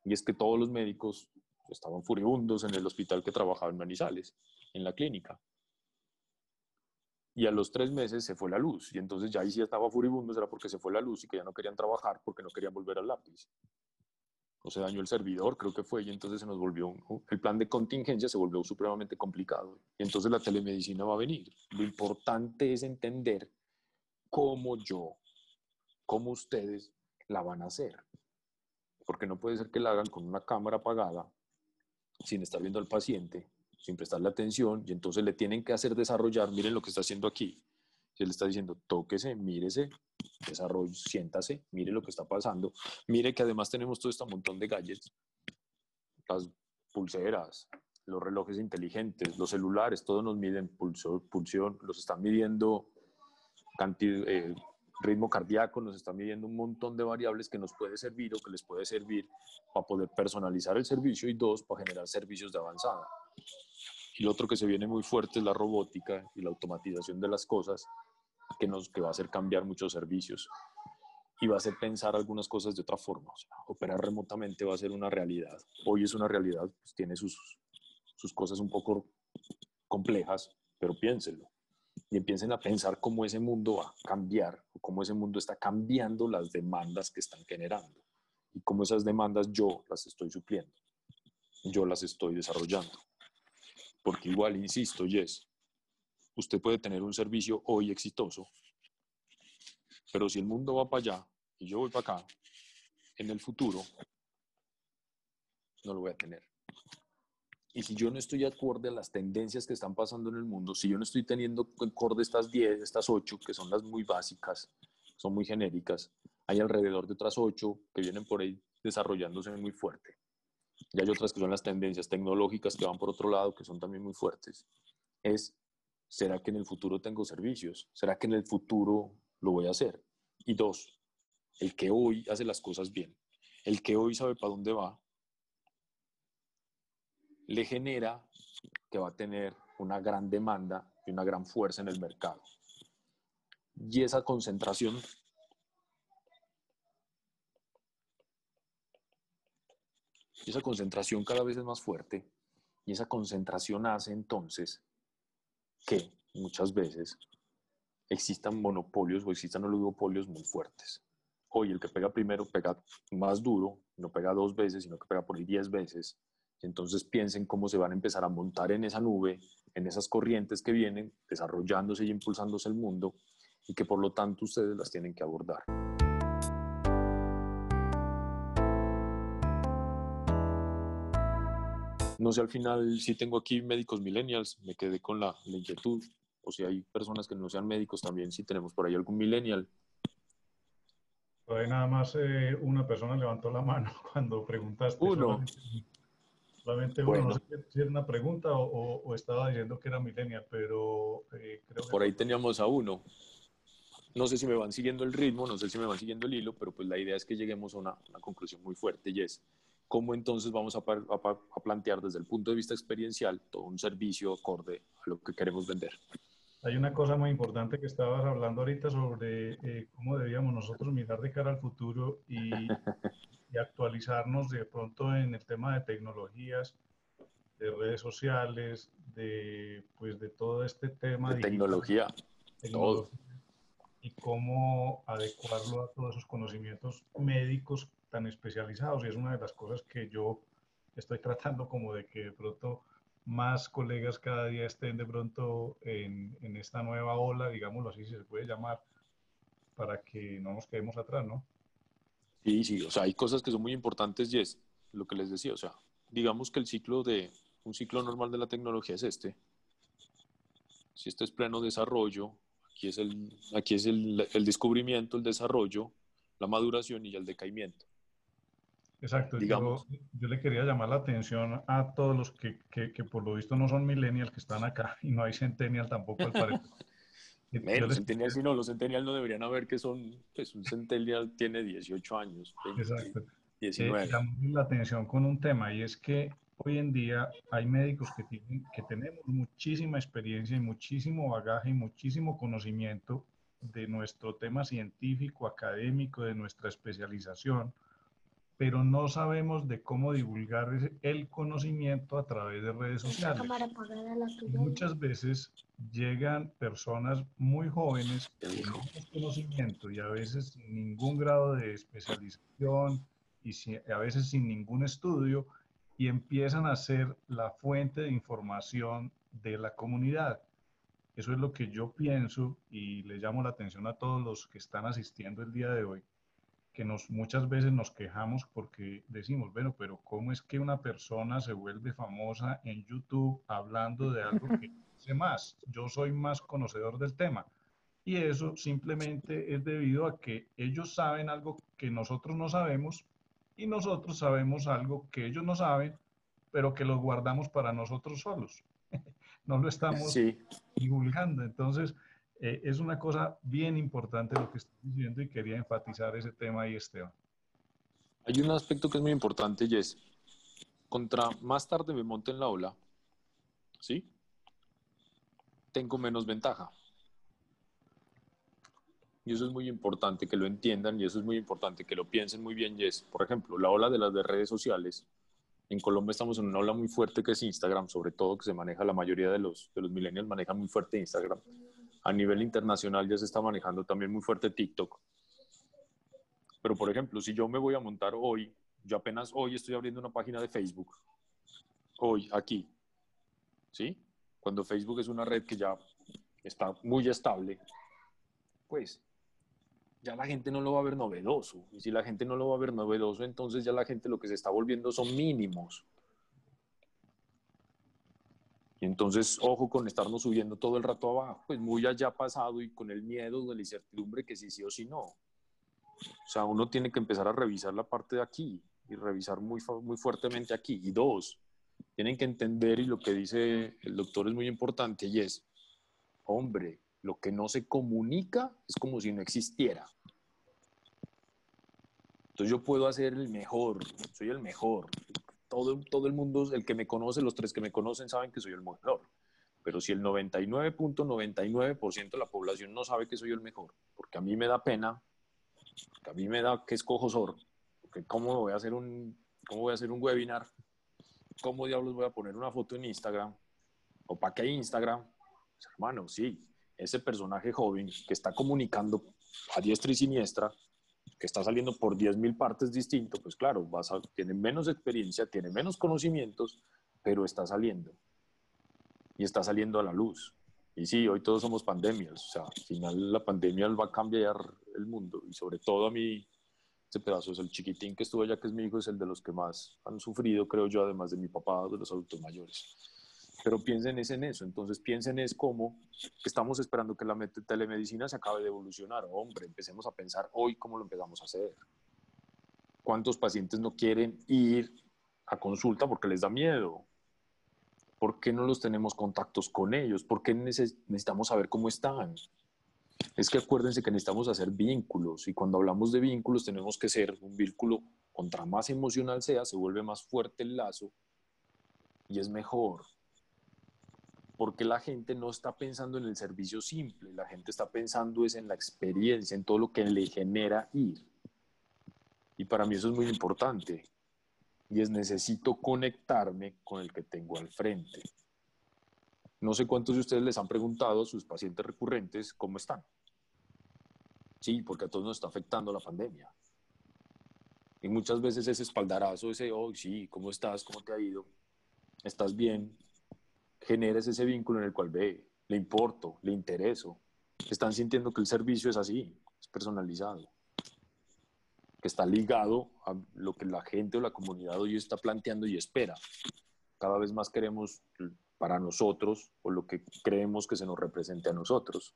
y es que todos los médicos estaban furibundos en el hospital que trabajaba en Manizales, en la clínica. Y a los tres meses se fue la luz, y entonces ya ahí sí estaba furibundos, era porque se fue la luz y que ya no querían trabajar porque no querían volver al lápiz o se dañó el servidor, creo que fue, y entonces se nos volvió, el plan de contingencia se volvió supremamente complicado. Y entonces la telemedicina va a venir. Lo importante es entender cómo yo, cómo ustedes la van a hacer. Porque no puede ser que la hagan con una cámara apagada, sin estar viendo al paciente, sin prestarle atención, y entonces le tienen que hacer desarrollar, miren lo que está haciendo aquí. Él está diciendo, tóquese, mírese, desarrollo, siéntase, mire lo que está pasando, mire que además tenemos todo este montón de gadgets, las pulseras, los relojes inteligentes, los celulares, todos nos miden pulso, pulsión, los están midiendo cantidad, eh, ritmo cardíaco, nos están midiendo un montón de variables que nos puede servir o que les puede servir para poder personalizar el servicio y dos, para generar servicios de avanzada. Y lo otro que se viene muy fuerte es la robótica y la automatización de las cosas, que, nos, que va a hacer cambiar muchos servicios y va a hacer pensar algunas cosas de otra forma. O sea, operar remotamente va a ser una realidad. Hoy es una realidad, pues tiene sus, sus cosas un poco complejas, pero piénsenlo. Y empiecen a pensar cómo ese mundo va a cambiar, o cómo ese mundo está cambiando las demandas que están generando. Y cómo esas demandas yo las estoy supliendo. Yo las estoy desarrollando. Porque igual, insisto, Yes, usted puede tener un servicio hoy exitoso, pero si el mundo va para allá y yo voy para acá, en el futuro no lo voy a tener. Y si yo no estoy acorde a las tendencias que están pasando en el mundo, si yo no estoy teniendo acorde estas 10, estas 8, que son las muy básicas, son muy genéricas, hay alrededor de otras 8 que vienen por ahí desarrollándose muy fuerte. Y hay otras que son las tendencias tecnológicas que van por otro lado, que son también muy fuertes. Es ¿será que en el futuro tengo servicios? ¿Será que en el futuro lo voy a hacer? Y dos, el que hoy hace las cosas bien, el que hoy sabe para dónde va, le genera que va a tener una gran demanda y una gran fuerza en el mercado. Y esa concentración esa concentración cada vez es más fuerte Y esa concentración hace entonces que muchas veces existan monopolios o existan oligopolios muy fuertes. Hoy el que pega primero pega más duro, no pega dos veces, sino que pega por ahí diez veces. Entonces piensen cómo se van a empezar a montar en esa nube, en esas corrientes que vienen, desarrollándose y impulsándose el mundo, y que por lo tanto ustedes las tienen que abordar. No sé al final si tengo aquí médicos millennials, me quedé con la, inquietud, o si hay personas que no sean médicos también, si tenemos por ahí algún millennial. Todavía nada más eh, una persona levantó la mano cuando preguntaste. Uno. Solamente, uno, no sé si era una pregunta o, estaba diciendo que era millennial, pero eh, creo que... Por ahí teníamos a uno. No sé si me van siguiendo el ritmo, no sé si me van siguiendo el hilo, pero pues la idea es que lleguemos a una, una conclusión muy fuerte y es cómo entonces vamos a, a, plantear desde el punto de vista experiencial todo un servicio acorde a lo que queremos vender. Hay una cosa muy importante que estabas hablando ahorita sobre eh, cómo debíamos nosotros mirar de cara al futuro y, y, actualizarnos de pronto en el tema de tecnologías, de redes sociales, de, pues, de todo este tema. De tecnología, todo. Y cómo adecuarlo a todos esos conocimientos médicos tan especializados y es una de las cosas que yo estoy tratando como de que de pronto más colegas cada día estén de pronto en, en esta nueva ola, digámoslo así, si se puede llamar, para que no nos quedemos atrás, ¿no? Sí, sí, o sea, hay cosas que son muy importantes y es lo que les decía, o sea, digamos que el ciclo de, un ciclo normal de la tecnología es este. Si este es pleno desarrollo, aquí es el, aquí es el, el descubrimiento, el desarrollo, la maduración y el decaimiento. Exacto, Yo, le quería llamar la atención a todos los que, que, por lo visto no son millennials que están acá y no hay centennial tampoco al parecer. Menos, centennial, si no, los centennial no deberían haber que son, pues un centennial tiene 18 años, 20, Exacto. 19. Eh, la atención con un tema y es que hoy en día hay médicos que, tienen, que tenemos muchísima experiencia y muchísimo bagaje y muchísimo conocimiento de nuestro tema científico, académico, de nuestra especialización, pero no sabemos de cómo divulgar el conocimiento a través de redes sociales. Muchas veces llegan personas muy jóvenes con conocimiento y a veces sin ningún grado de especialización y a veces sin ningún estudio y empiezan a ser la fuente de información de la comunidad. Eso es lo que yo pienso y le llamo la atención a todos los que están asistiendo el día de hoy que nos, muchas veces nos quejamos porque decimos, bueno, pero ¿cómo es que una persona se vuelve famosa en YouTube hablando de algo que sé más? Yo soy más conocedor del tema. Y eso simplemente es debido a que ellos saben algo que nosotros no sabemos y nosotros sabemos algo que ellos no saben, pero que lo guardamos para nosotros solos. no lo estamos divulgando. Entonces, eh, es una cosa bien importante lo que estoy diciendo y quería enfatizar ese tema ahí, Esteban. Hay un aspecto que es muy importante y es, contra más tarde me monte en la ola, ¿sí? Tengo menos ventaja. Y eso es muy importante que lo entiendan y eso es muy importante que lo piensen muy bien. Y es, por ejemplo, la ola de las redes sociales. En Colombia estamos en una ola muy fuerte que es Instagram, sobre todo que se maneja, la mayoría de los, de los millennials manejan muy fuerte Instagram. A nivel internacional ya se está manejando también muy fuerte TikTok. Pero, por ejemplo, si yo me voy a montar hoy, yo apenas hoy estoy abriendo una página de Facebook. Hoy, aquí. ¿Sí? Cuando Facebook es una red que ya está muy estable, pues ya la gente no lo va a ver novedoso. Y si la gente no lo va a ver novedoso, entonces ya la gente lo que se está volviendo son mínimos. Entonces, ojo con estarnos subiendo todo el rato abajo, pues muy allá pasado y con el miedo de la incertidumbre que sí sí o sí no. O sea, uno tiene que empezar a revisar la parte de aquí y revisar muy, muy fuertemente aquí. Y dos, tienen que entender, y lo que dice el doctor es muy importante, y es, hombre, lo que no se comunica es como si no existiera. Entonces yo puedo hacer el mejor, soy el mejor, todo, el mundo, el que me conoce, los tres que me conocen saben que soy el mejor. Pero si el 99.99% de la población no sabe que soy el mejor, porque a mí me da pena, porque a mí me da que escojo sor, porque cómo voy a hacer un, cómo voy a hacer un webinar ¿cómo diablos voy a poner una foto en Instagram? ¿O para qué Instagram? Pues, hermano, sí, ese personaje joven que está comunicando a diestra y siniestra, que está saliendo por 10.000 partes distintos, pues claro, vas a, tiene menos experiencia, tiene menos conocimientos, pero está saliendo. Y está saliendo a la luz. Y sí, hoy todos somos pandemias, o sea, al final la pandemia va a cambiar el mundo y sobre todo a mí, este pedazo es el chiquitín que estuvo allá, que es mi hijo, es el de los que más han sufrido, creo yo, además de mi papá, de los adultos mayores. Pero piensen es en eso, entonces piensen es cómo estamos esperando que la telemedicina se acabe de evolucionar. Hombre, empecemos a pensar hoy cómo lo empezamos a hacer. ¿Cuántos pacientes no quieren ir a consulta porque les da miedo? ¿Por qué no los tenemos contactos con ellos? ¿Por qué necesitamos saber cómo están? Es que acuérdense que necesitamos hacer vínculos y cuando hablamos de vínculos tenemos que ser un vínculo, contra más emocional sea, se vuelve más fuerte el lazo y es mejor porque la gente no está pensando en el servicio simple, la gente está pensando es en la experiencia, en todo lo que le genera ir. Y para mí eso es muy importante. Y es necesito conectarme con el que tengo al frente. No sé cuántos de ustedes les han preguntado a sus pacientes recurrentes cómo están. Sí, porque a todos nos está afectando la pandemia. Y muchas veces ese espaldarazo, ese, oh, sí, ¿cómo estás? ¿Cómo te ha ido? ¿Estás bien? Generes ese vínculo en el cual ve, le importo, le intereso. Están sintiendo que el servicio es así, es personalizado, que está ligado a lo que la gente o la comunidad hoy está planteando y espera. Cada vez más queremos para nosotros o lo que creemos que se nos represente a nosotros.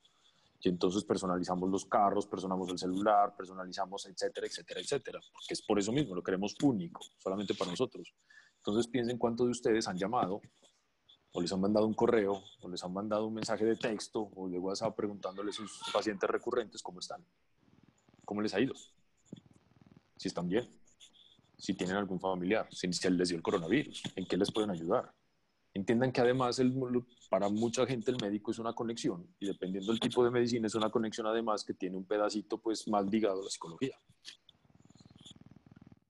Y entonces personalizamos los carros, personalizamos el celular, personalizamos, etcétera, etcétera, etcétera. Porque es por eso mismo, lo queremos único, solamente para nosotros. Entonces piensen cuántos de ustedes han llamado o les han mandado un correo, o les han mandado un mensaje de texto o de WhatsApp preguntándoles a sus pacientes recurrentes cómo están, cómo les ha ido, si están bien, si tienen algún familiar, si les dio el coronavirus, en qué les pueden ayudar. Entiendan que además el, para mucha gente el médico es una conexión y dependiendo del tipo de medicina es una conexión además que tiene un pedacito pues más ligado a la psicología.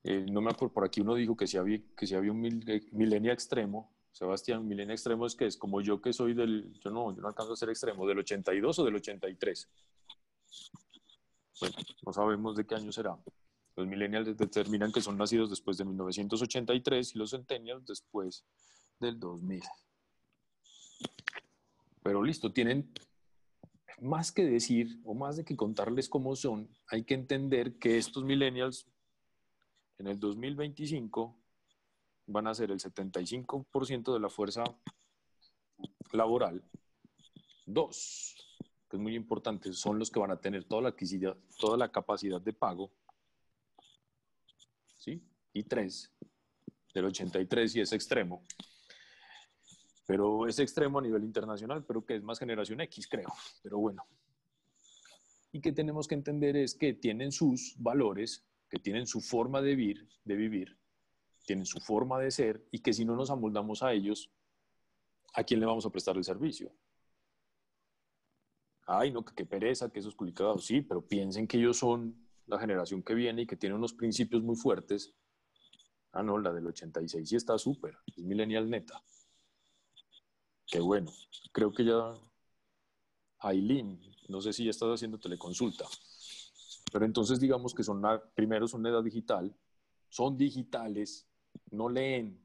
Eh, no me acuerdo, por aquí uno dijo que si había, que si había un milenio extremo, Sebastián, milenio extremo es que es como yo que soy del, yo no, yo no alcanzo a ser extremo, del 82 o del 83. Bueno, no sabemos de qué año será. Los millennials determinan que son nacidos después de 1983 y los centennials después del 2000. Pero listo, tienen más que decir o más de que contarles cómo son, hay que entender que estos millennials en el 2025 van a ser el 75% de la fuerza laboral. Dos, que es muy importante, son los que van a tener toda la, capacidad de pago. ¿Sí? Y tres, del 83 y es extremo. Pero es extremo a nivel internacional, pero que es más generación X, creo. Pero bueno. Y que tenemos que entender es que tienen sus valores, que tienen su forma de vivir, de vivir tienen su forma de ser y que si no nos amoldamos a ellos, ¿a quién le vamos a prestar el servicio? Ay, no, que qué pereza, que esos culicados. Sí, pero piensen que ellos son la generación que viene y que tiene unos principios muy fuertes. Ah, no, la del 86 sí está súper, es millennial neta. Qué bueno. Creo que ya Aileen, no sé si ya estás haciendo teleconsulta, pero entonces digamos que son, primero son edad digital, son digitales, no leen.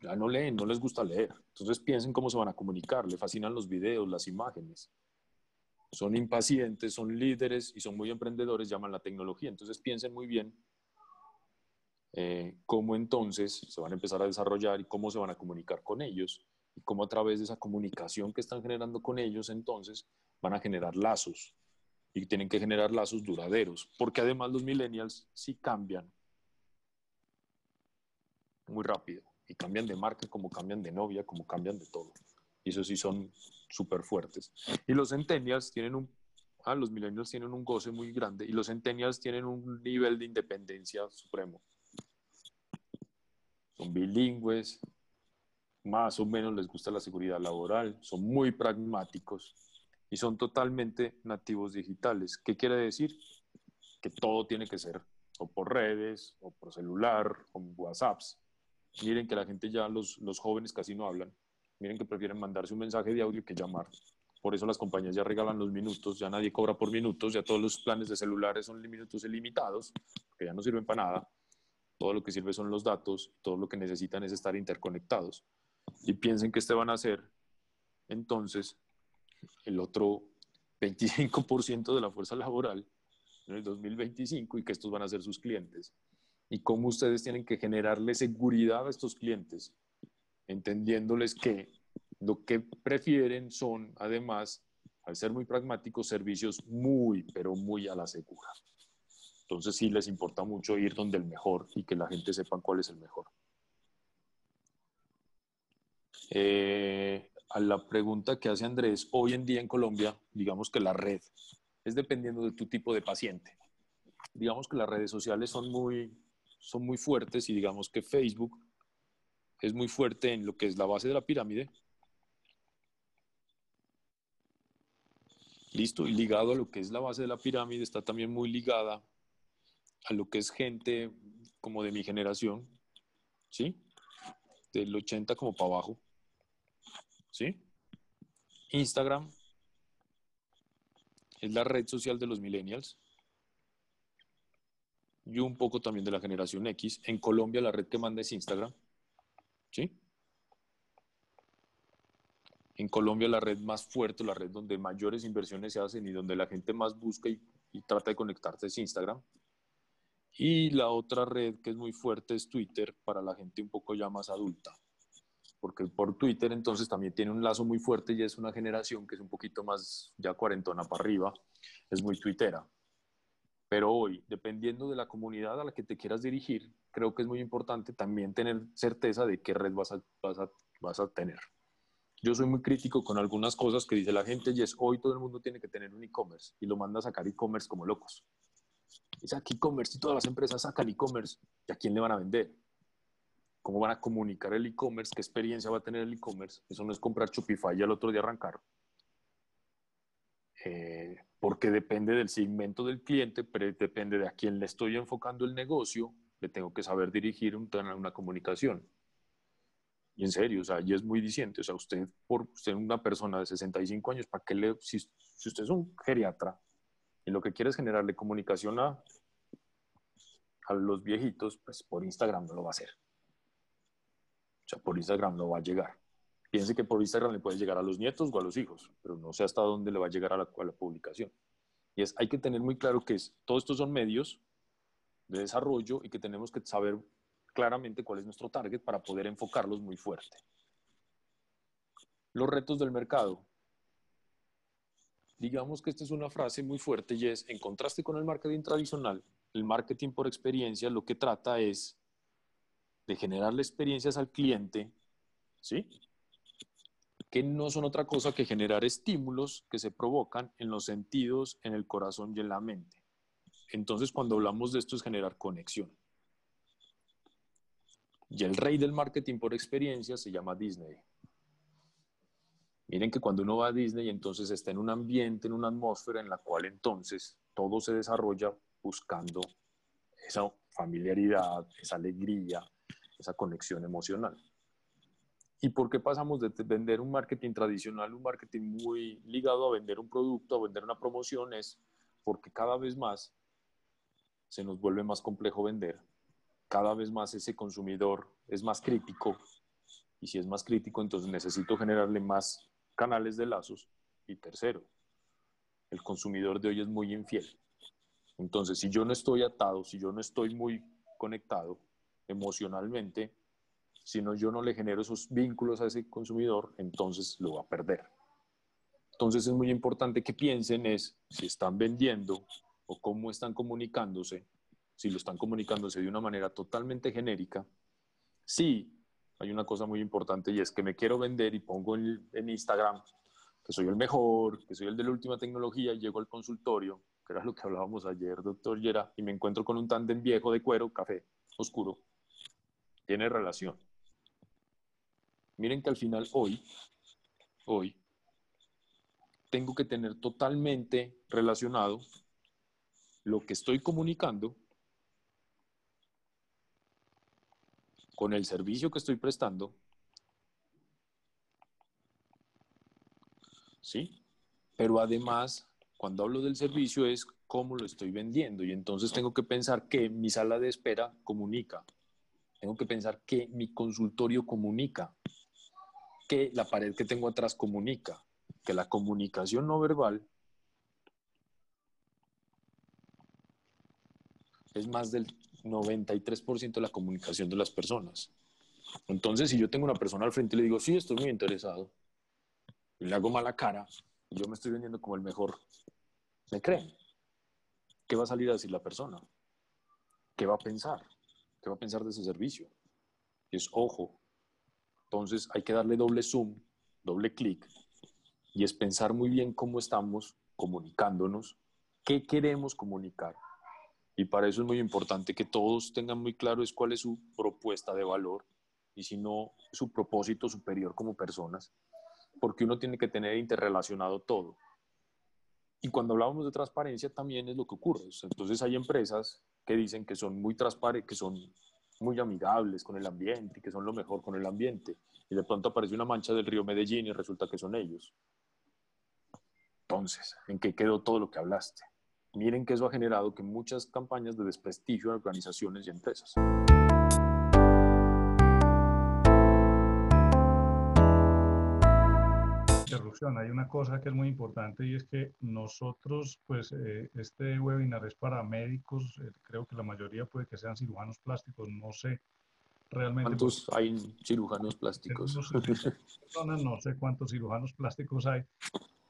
ya no leen, no les gusta leer. Entonces piensen cómo se van a comunicar, le fascinan los videos, las imágenes. Son impacientes, son líderes y son muy emprendedores, llaman la tecnología. Entonces piensen muy bien eh, cómo entonces se van a empezar a desarrollar y cómo se van a comunicar con ellos y cómo a través de esa comunicación que están generando con ellos entonces van a generar lazos y tienen que generar lazos duraderos, porque además los millennials sí cambian muy rápido y cambian de marca como cambian de novia, como cambian de todo. Y eso sí son súper fuertes. Y los centennials tienen un, ah, los millennials tienen un goce muy grande y los centennials tienen un nivel de independencia supremo. Son bilingües, más o menos les gusta la seguridad laboral, son muy pragmáticos y son totalmente nativos digitales. ¿Qué quiere decir? Que todo tiene que ser o por redes, o por celular, o WhatsApps Miren que la gente ya, los, los jóvenes casi no hablan. Miren que prefieren mandarse un mensaje de audio que llamar. Por eso las compañías ya regalan los minutos, ya nadie cobra por minutos, ya todos los planes de celulares son minutos ilimitados, que ya no sirven para nada. Todo lo que sirve son los datos, todo lo que necesitan es estar interconectados. Y piensen que este van a ser entonces el otro 25% de la fuerza laboral en el 2025 y que estos van a ser sus clientes. Y cómo ustedes tienen que generarle seguridad a estos clientes, entendiéndoles que lo que prefieren son, además, al ser muy pragmáticos, servicios muy, pero muy a la segura. Entonces sí les importa mucho ir donde el mejor y que la gente sepa cuál es el mejor. Eh, a la pregunta que hace Andrés, hoy en día en Colombia, digamos que la red es dependiendo de tu tipo de paciente. Digamos que las redes sociales son muy, son muy fuertes y digamos que Facebook es muy fuerte en lo que es la base de la pirámide, Listo, y ligado a lo que es la base de la pirámide, está también muy ligada a lo que es gente como de mi generación, ¿sí? Del 80 como para abajo, ¿sí? Instagram es la red social de los millennials y un poco también de la generación X. En Colombia la red que manda es Instagram, ¿sí? En Colombia la red más fuerte, la red donde mayores inversiones se hacen y donde la gente más busca y, trata de conectarse es Instagram. Y la otra red que es muy fuerte es Twitter para la gente un poco ya más adulta. Porque por Twitter entonces también tiene un lazo muy fuerte y es una generación que es un poquito más ya cuarentona para arriba, es muy twittera. Pero hoy, dependiendo de la comunidad a la que te quieras dirigir, creo que es muy importante también tener certeza de qué red vas a, vas a, vas a tener. Yo soy muy crítico con algunas cosas que dice la gente y es hoy todo el mundo tiene que tener un e-commerce y lo manda a sacar e-commerce como locos. Y saca e-commerce y todas las empresas sacan e-commerce. ¿Y a quién le van a vender? ¿Cómo van a comunicar el e-commerce? ¿Qué experiencia va a tener el e-commerce? Eso no es comprar Shopify y al otro día arrancar. Eh, porque depende del segmento del cliente, pero depende de a quién le estoy enfocando el negocio, le tengo que saber dirigir una comunicación. Y en serio, o sea, y es muy diciente. O sea, usted, por ser una persona de 65 años, ¿para qué le, si, si usted es un geriatra y lo que quiere es generarle comunicación a, a los viejitos, pues por Instagram no lo va a hacer. O sea, por Instagram no va a llegar. Piense que por Instagram le puede llegar a los nietos o a los hijos, pero no sé hasta dónde le va a llegar a la, a la publicación. Y es, hay que tener muy claro que es, todos estos son medios de desarrollo y que tenemos que saber claramente cuál es nuestro target para poder enfocarlos muy fuerte. Los retos del mercado. Digamos que esta es una frase muy fuerte y es, en contraste con el marketing tradicional, el marketing por experiencia lo que trata es de generarle experiencias al cliente, ¿sí? Que no son otra cosa que generar estímulos que se provocan en los sentidos, en el corazón y en la mente. Entonces, cuando hablamos de esto es generar conexión. Y el rey del marketing por experiencia se llama Disney. Miren que cuando uno va a Disney, entonces está en un ambiente, en una atmósfera en la cual entonces todo se desarrolla buscando esa familiaridad, esa alegría, esa conexión emocional. ¿Y por qué pasamos de vender un marketing tradicional, un marketing muy ligado a vender un producto, a vender una promoción? Es porque cada vez más se nos vuelve más complejo vender cada vez más ese consumidor es más crítico y si es más crítico, entonces necesito generarle más canales de lazos. Y tercero, el consumidor de hoy es muy infiel. Entonces, si yo no estoy atado, si yo no estoy muy conectado emocionalmente, si no, yo no le genero esos vínculos a ese consumidor, entonces lo va a perder. Entonces es muy importante que piensen es si están vendiendo o cómo están comunicándose si lo están comunicándose de una manera totalmente genérica, sí hay una cosa muy importante y es que me quiero vender y pongo en, Instagram que soy el mejor, que soy el de la última tecnología y llego al consultorio, que era lo que hablábamos ayer, doctor Yera, y me encuentro con un tándem viejo de cuero, café, oscuro. Tiene relación. Miren que al final hoy, hoy, tengo que tener totalmente relacionado lo que estoy comunicando con el servicio que estoy prestando. ¿Sí? Pero además, cuando hablo del servicio es cómo lo estoy vendiendo y entonces tengo que pensar que mi sala de espera comunica. Tengo que pensar que mi consultorio comunica, que la pared que tengo atrás comunica, que la comunicación no verbal es más del 93% de la comunicación de las personas. Entonces, si yo tengo una persona al frente y le digo, sí, estoy muy interesado, y le hago mala cara, yo me estoy vendiendo como el mejor, ¿me creen? ¿Qué va a salir a decir la persona? ¿Qué va a pensar? ¿Qué va a pensar de ese servicio? Es ojo. Entonces hay que darle doble zoom, doble clic, y es pensar muy bien cómo estamos comunicándonos, qué queremos comunicar, y para eso es muy importante que todos tengan muy claro es cuál es su propuesta de valor y si no, su propósito superior como personas, porque uno tiene que tener interrelacionado todo. Y cuando hablamos de transparencia también es lo que ocurre. Entonces hay empresas que dicen que son muy transparentes, que son muy amigables con el ambiente y que son lo mejor con el ambiente. Y de pronto aparece una mancha del río Medellín y resulta que son ellos. Entonces, ¿en qué quedó todo lo que hablaste? Miren que eso ha generado que muchas campañas de desprestigio de organizaciones y empresas. Interrupción. Hay una cosa que es muy importante y es que nosotros, pues eh, este webinar es para médicos, eh, creo que la mayoría puede que sean cirujanos plásticos, no sé realmente. ¿Cuántos hay cirujanos plásticos? no sé cuántos cirujanos plásticos hay,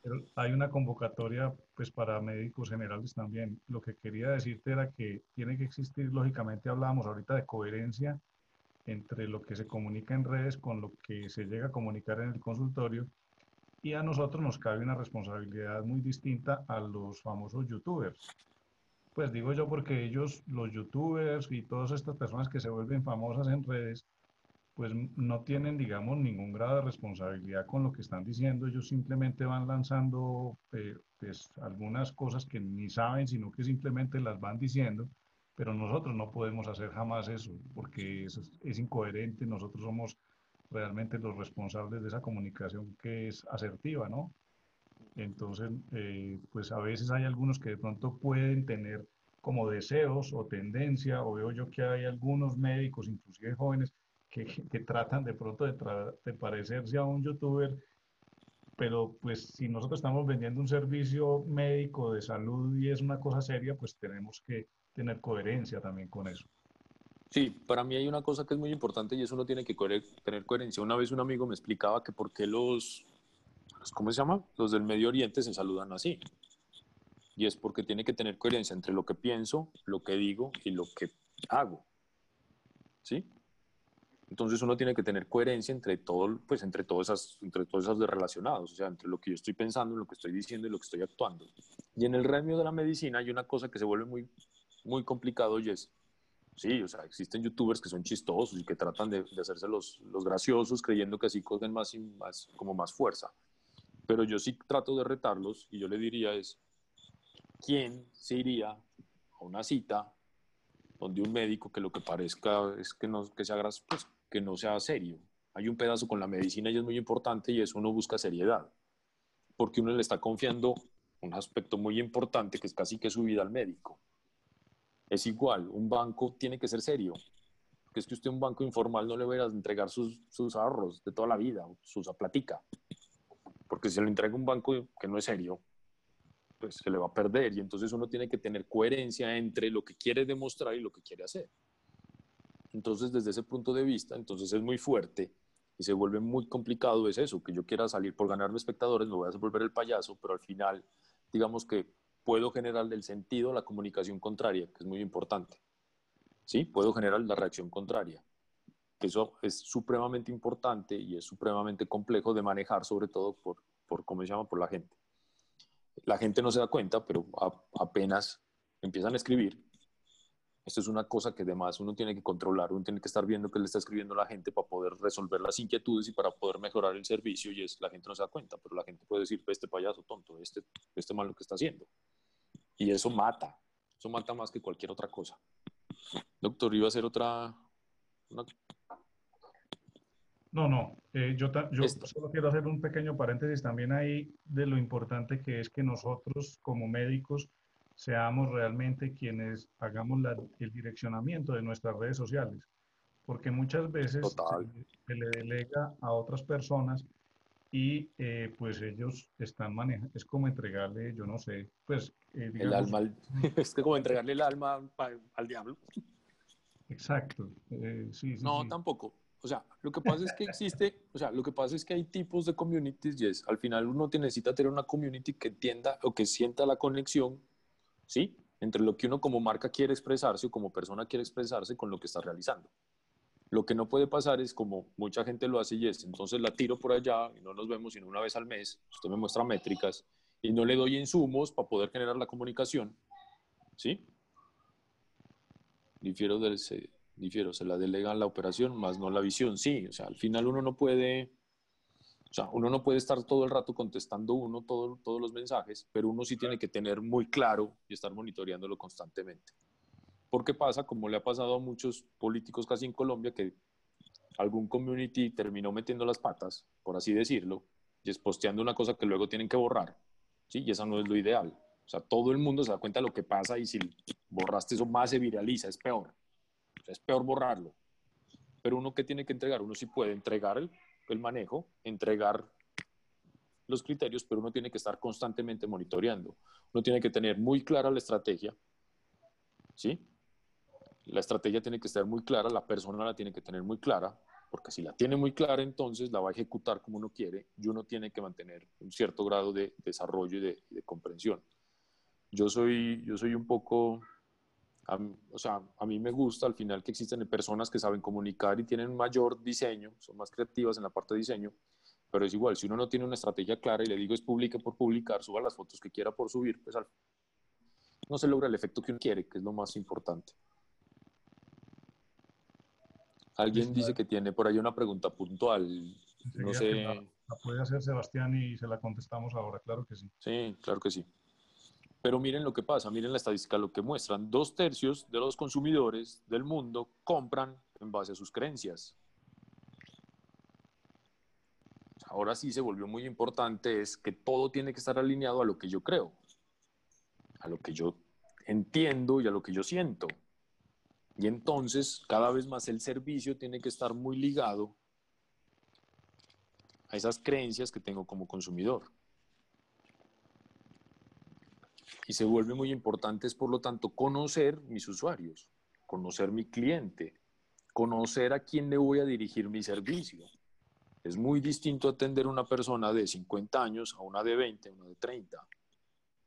pero hay una convocatoria pues para médicos generales también. Lo que quería decirte era que tiene que existir, lógicamente hablábamos ahorita de coherencia entre lo que se comunica en redes con lo que se llega a comunicar en el consultorio y a nosotros nos cabe una responsabilidad muy distinta a los famosos youtubers. Pues digo yo porque ellos, los youtubers y todas estas personas que se vuelven famosas en redes, pues no tienen, digamos, ningún grado de responsabilidad con lo que están diciendo. Ellos simplemente van lanzando eh, pues, algunas cosas que ni saben, sino que simplemente las van diciendo. Pero nosotros no podemos hacer jamás eso, porque es, es incoherente. Nosotros somos realmente los responsables de esa comunicación que es asertiva, ¿no? Entonces, eh, pues a veces hay algunos que de pronto pueden tener como deseos o tendencia, o veo yo que hay algunos médicos, inclusive jóvenes, que, que tratan de pronto de, de, parecerse a un youtuber, pero pues si nosotros estamos vendiendo un servicio médico de salud y es una cosa seria, pues tenemos que tener coherencia también con eso. Sí, para mí hay una cosa que es muy importante y eso no tiene que tener coherencia. Una vez un amigo me explicaba que por qué los, ¿cómo se llama? Los del Medio Oriente se saludan así. Y es porque tiene que tener coherencia entre lo que pienso, lo que digo y lo que hago. ¿Sí? Entonces uno tiene que tener coherencia entre todo, pues entre todas esas, entre todos esos relacionados, o sea, entre lo que yo estoy pensando, lo que estoy diciendo y lo que estoy actuando. Y en el gremio de la medicina hay una cosa que se vuelve muy, muy complicado y es, sí, o sea, existen youtubers que son chistosos y que tratan de, de hacerse los, los, graciosos creyendo que así cogen más, y más, como más fuerza. Pero yo sí trato de retarlos y yo le diría es, ¿quién se iría a una cita donde un médico que lo que parezca es que, no, que sea gracioso, pues, que no sea serio. Hay un pedazo con la medicina y es muy importante y eso uno busca seriedad, porque uno le está confiando un aspecto muy importante que es casi que su vida al médico. Es igual, un banco tiene que ser serio, porque es que usted un banco informal no le va a entregar sus, sus ahorros de toda la vida, sus platica, porque si se lo entrega un banco que no es serio, pues se le va a perder. Y entonces uno tiene que tener coherencia entre lo que quiere demostrar y lo que quiere hacer. Entonces, desde ese punto de vista, entonces es muy fuerte y se vuelve muy complicado es eso, que yo quiera salir por ganarme espectadores, me voy a volver el payaso, pero al final, digamos que puedo generar el sentido la comunicación contraria, que es muy importante. ¿Sí? Puedo generar la reacción contraria. Eso es supremamente importante y es supremamente complejo de manejar, sobre todo por, por ¿cómo se llama?, por la gente. La gente no se da cuenta, pero apenas empiezan a escribir, esto es una cosa que además uno tiene que controlar, uno tiene que estar viendo qué le está escribiendo la gente para poder resolver las inquietudes y para poder mejorar el servicio y es la gente no se da cuenta, pero la gente puede decir, este payaso tonto, este, este malo que está haciendo. Y eso mata, eso mata más que cualquier otra cosa. Doctor, iba a hacer otra... No, no, eh, yo, yo solo quiero hacer un pequeño paréntesis también ahí de lo importante que es que nosotros como médicos seamos realmente quienes hagamos el direccionamiento de nuestras redes sociales, porque muchas veces se, le delega a otras personas y eh, pues ellos están manejando, es como entregarle, yo no sé, pues... Eh, el alma, es como entregarle el alma al, diablo. Exacto, sí, sí, No, tampoco. O sea, lo que pasa es que existe, o sea, lo que pasa es que hay tipos de communities y es, al final uno necesita tener una community que entienda o que sienta la conexión, ¿sí? Entre lo que uno como marca quiere expresarse o como persona quiere expresarse con lo que está realizando. Lo que no puede pasar es como mucha gente lo hace y es, entonces la tiro por allá y no nos vemos sino una vez al mes, usted me muestra métricas y no le doy insumos para poder generar la comunicación, ¿sí? Difiero del, difiero, se la delegan la operación, más no la visión. Sí, o sea, al final uno no puede, o sea, uno no puede estar todo el rato contestando uno todo, todos los mensajes, pero uno sí tiene que tener muy claro y estar monitoreándolo constantemente. Porque pasa, como le ha pasado a muchos políticos casi en Colombia, que algún community terminó metiendo las patas, por así decirlo, y es posteando una cosa que luego tienen que borrar, ¿sí? Y eso no es lo ideal. O sea, todo el mundo se da cuenta de lo que pasa y si borraste eso más se viraliza, es peor es peor borrarlo. Pero uno que tiene que entregar, uno sí puede entregar el, el manejo, entregar los criterios, pero uno tiene que estar constantemente monitoreando. Uno tiene que tener muy clara la estrategia, ¿sí? La estrategia tiene que estar muy clara, la persona la tiene que tener muy clara, porque si la tiene muy clara, entonces la va a ejecutar como uno quiere y uno tiene que mantener un cierto grado de desarrollo y de, de comprensión. Yo soy, yo soy un poco o sea, a mí me gusta al final que existen personas que saben comunicar y tienen mayor diseño, son más creativas en la parte de diseño, pero es igual, si uno no tiene una estrategia clara y le digo es publique por publicar, suba las fotos que quiera por subir, pues no se logra el efecto que uno quiere, que es lo más importante. Alguien dice que tiene por ahí una pregunta puntual. No sé. la puede hacer Sebastián y se la contestamos ahora, claro que sí. Sí, claro que sí. Pero miren lo que pasa, miren la estadística, lo que muestran. Dos tercios de los consumidores del mundo compran en base a sus creencias. Ahora sí se volvió muy importante es que todo tiene que estar alineado a lo que yo creo, a lo que yo entiendo y a lo que yo siento. Y entonces cada vez más el servicio tiene que estar muy ligado a esas creencias que tengo como consumidor y se vuelve muy importante es, por lo tanto, conocer mis usuarios, conocer mi cliente, conocer a quién le voy a dirigir mi servicio. Es muy distinto atender a una persona de 50 años a una de 20, a una de 30.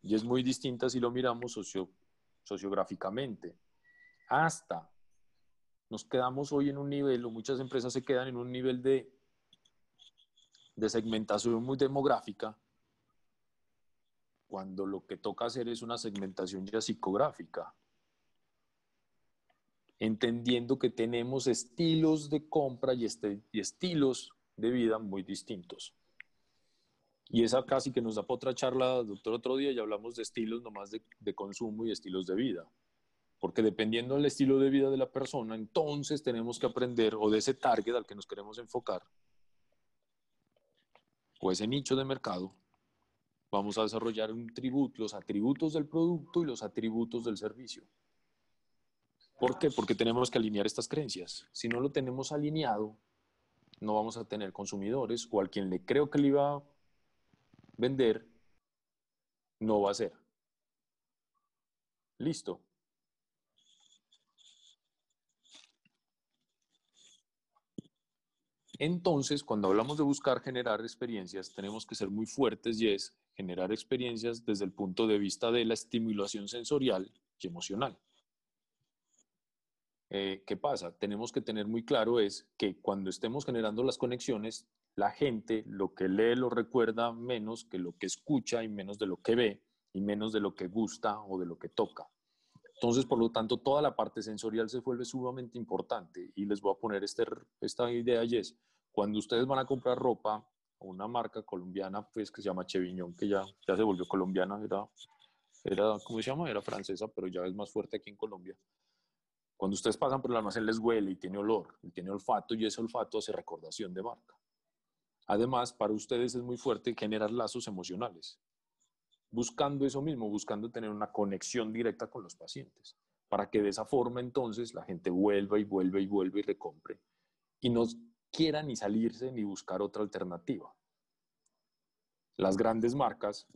Y es muy distinta si lo miramos socio, sociográficamente. Hasta nos quedamos hoy en un nivel, o muchas empresas se quedan en un nivel de, de segmentación muy demográfica, cuando lo que toca hacer es una segmentación ya psicográfica, entendiendo que tenemos estilos de compra y, este, estilos de vida muy distintos. Y esa casi que nos da para otra charla, doctor, otro día, y hablamos de estilos nomás de consumo y estilos de vida. Porque dependiendo del estilo de vida de la persona, entonces tenemos que aprender, o de ese target al que nos queremos enfocar, o ese nicho de mercado, vamos a desarrollar un tributo, los atributos del producto y los atributos del servicio. ¿Por qué? Porque tenemos que alinear estas creencias. Si no lo tenemos alineado, no vamos a tener consumidores o al quien le creo que le iba a vender, no va a ser. Listo. Entonces, cuando hablamos de buscar generar experiencias, tenemos que ser muy fuertes y es generar experiencias desde el punto de vista de la estimulación sensorial y emocional. Eh, ¿Qué pasa? Tenemos que tener muy claro es que cuando estemos generando las conexiones, la gente lo que lee lo recuerda menos que lo que escucha y menos de lo que ve y menos de lo que gusta o de lo que toca. Entonces, por lo tanto, toda la parte sensorial se vuelve sumamente importante y les voy a poner este, esta idea y es, cuando ustedes van a comprar ropa, una marca colombiana pues que se llama Cheviñón, que ya, ya se volvió colombiana, era, era, ¿cómo se llama? Era francesa, pero ya es más fuerte aquí en Colombia. Cuando ustedes pasan por el almacén les huele y tiene olor, y tiene olfato y ese olfato hace recordación de marca. Además, para ustedes es muy fuerte generar lazos emocionales, buscando eso mismo, buscando tener una conexión directa con los pacientes, para que de esa forma entonces la gente vuelva y vuelva y vuelva y recompre y no quiera ni salirse ni buscar otra alternativa. Las grandes marcas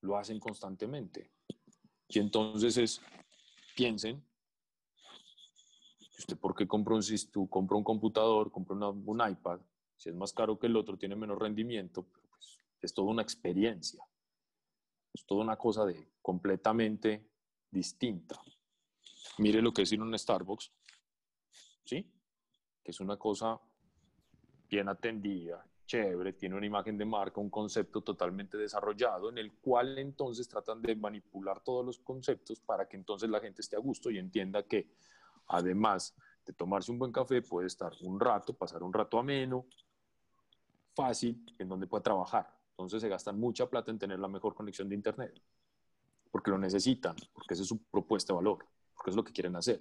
lo hacen constantemente. Y entonces es, piensen, ¿usted por qué compra un, compra un computador, compra un iPad? Si es más caro que el otro, tiene menos rendimiento, pues es toda una experiencia. Es toda una cosa de completamente distinta. Mire lo que es ir a un Starbucks, ¿sí? Que es una cosa bien atendida, chévere, tiene una imagen de marca, un concepto totalmente desarrollado, en el cual entonces tratan de manipular todos los conceptos para que entonces la gente esté a gusto y entienda que además de tomarse un buen café puede estar un rato, pasar un rato ameno, fácil, en donde pueda trabajar. Entonces se gastan mucha plata en tener la mejor conexión de Internet, porque lo necesitan, porque esa es su propuesta de valor, porque es lo que quieren hacer,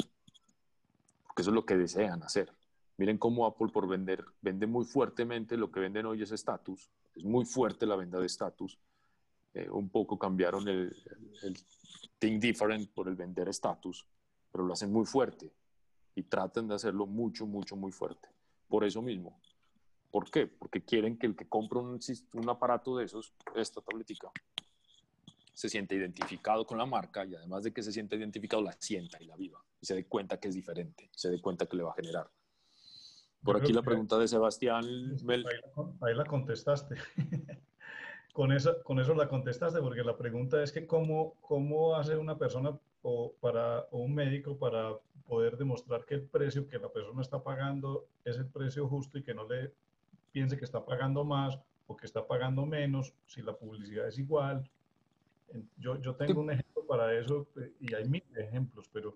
porque eso es lo que desean hacer. Miren cómo Apple por vender, vende muy fuertemente, lo que venden hoy es estatus, es muy fuerte la venta de estatus. Eh, un poco cambiaron el, el, think different por el vender estatus, pero lo hacen muy fuerte y tratan de hacerlo mucho, mucho, muy fuerte. Por eso mismo. ¿Por qué? Porque quieren que el que compra un, un aparato de esos, esta tabletica, se siente identificado con la marca y además de que se siente identificado, la sienta y la viva. Y se dé cuenta que es diferente, se dé cuenta que le va a generar. Por aquí la pregunta de Sebastián. Ahí la, contestaste. con, eso, con eso la contestaste, porque la pregunta es que cómo, cómo hace una persona o, para, o un médico para poder demostrar que el precio que la persona está pagando es el precio justo y que no le piense que está pagando más o que está pagando menos, si la publicidad es igual. Yo, yo tengo un ejemplo para eso eh, y hay mil ejemplos, pero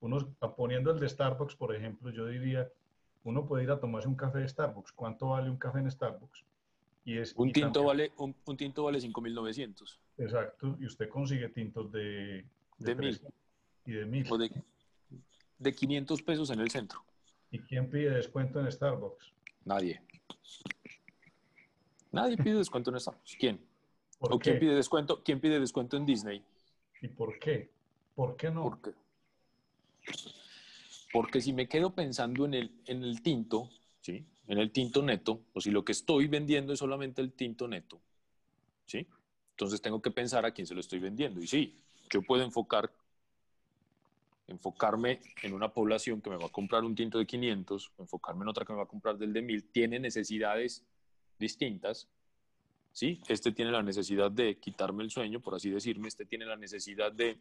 unos, poniendo el de Starbucks, por ejemplo, yo diría, uno puede ir a tomarse un café de Starbucks. ¿Cuánto vale un café en Starbucks? Y es, un, tinto vale, un, tinto vale 5.900. Exacto, y usted consigue tintos de... De, mil. Y de mil. O de, de 500 pesos en el centro. ¿Y quién pide descuento en Starbucks? Nadie. Nadie pide descuento en Starbucks. ¿Quién? ¿O quién pide descuento? ¿Quién pide descuento en Disney? ¿Y por qué? ¿Por qué no? ¿Por qué? Porque si me quedo pensando en el, en el tinto, ¿sí? en el tinto neto, o si lo que estoy vendiendo es solamente el tinto neto, ¿sí? entonces tengo que pensar a quién se lo estoy vendiendo. Y sí, yo puedo enfocar, enfocarme en una población que me va a comprar un tinto de 500, enfocarme en otra que me va a comprar del de 1000, tiene necesidades distintas. ¿sí? Este tiene la necesidad de quitarme el sueño, por así decirme, este tiene la necesidad de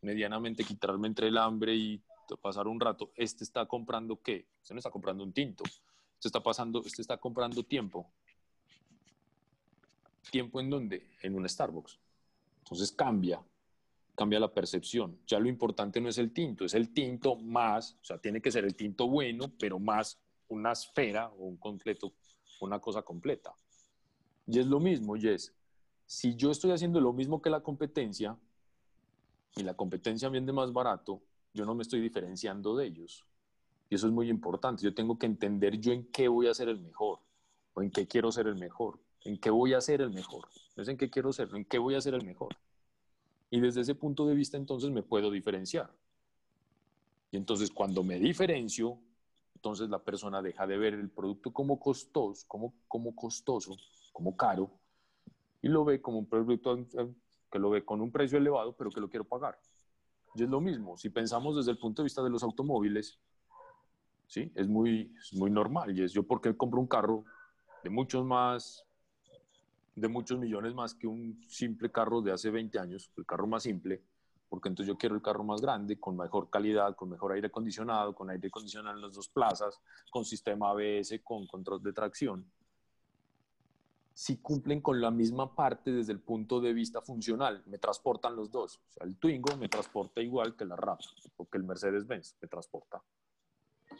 medianamente quitarme entre el hambre y pasar un rato, este está comprando qué? Este no está comprando un tinto, este está pasando, este está comprando tiempo. ¿Tiempo en dónde? En un Starbucks. Entonces cambia, cambia la percepción. Ya lo importante no es el tinto, es el tinto más, o sea, tiene que ser el tinto bueno, pero más una esfera o un completo, una cosa completa. Y es lo mismo, y es, si yo estoy haciendo lo mismo que la competencia, y la competencia vende más barato, yo no me estoy diferenciando de ellos. Y eso es muy importante. Yo tengo que entender yo en qué voy a ser el mejor o en qué quiero ser el mejor. En qué voy a ser el mejor. No es en qué quiero ser, en qué voy a ser el mejor. Y desde ese punto de vista entonces me puedo diferenciar. Y entonces cuando me diferencio, entonces la persona deja de ver el producto como costoso, como, como costoso, como caro, y lo ve como un producto que lo ve con un precio elevado, pero que lo quiero pagar. Y es lo mismo, si pensamos desde el punto de vista de los automóviles, ¿sí? es, muy, muy normal. Y es yo porque compro un carro de muchos más, de muchos millones más que un simple carro de hace 20 años, el carro más simple, porque entonces yo quiero el carro más grande, con mejor calidad, con mejor aire acondicionado, con aire acondicionado en las dos plazas, con sistema ABS, con control de tracción si cumplen con la misma parte desde el punto de vista funcional. Me transportan los dos. O sea, el Twingo me transporta igual que la RAP o que el Mercedes-Benz me transporta.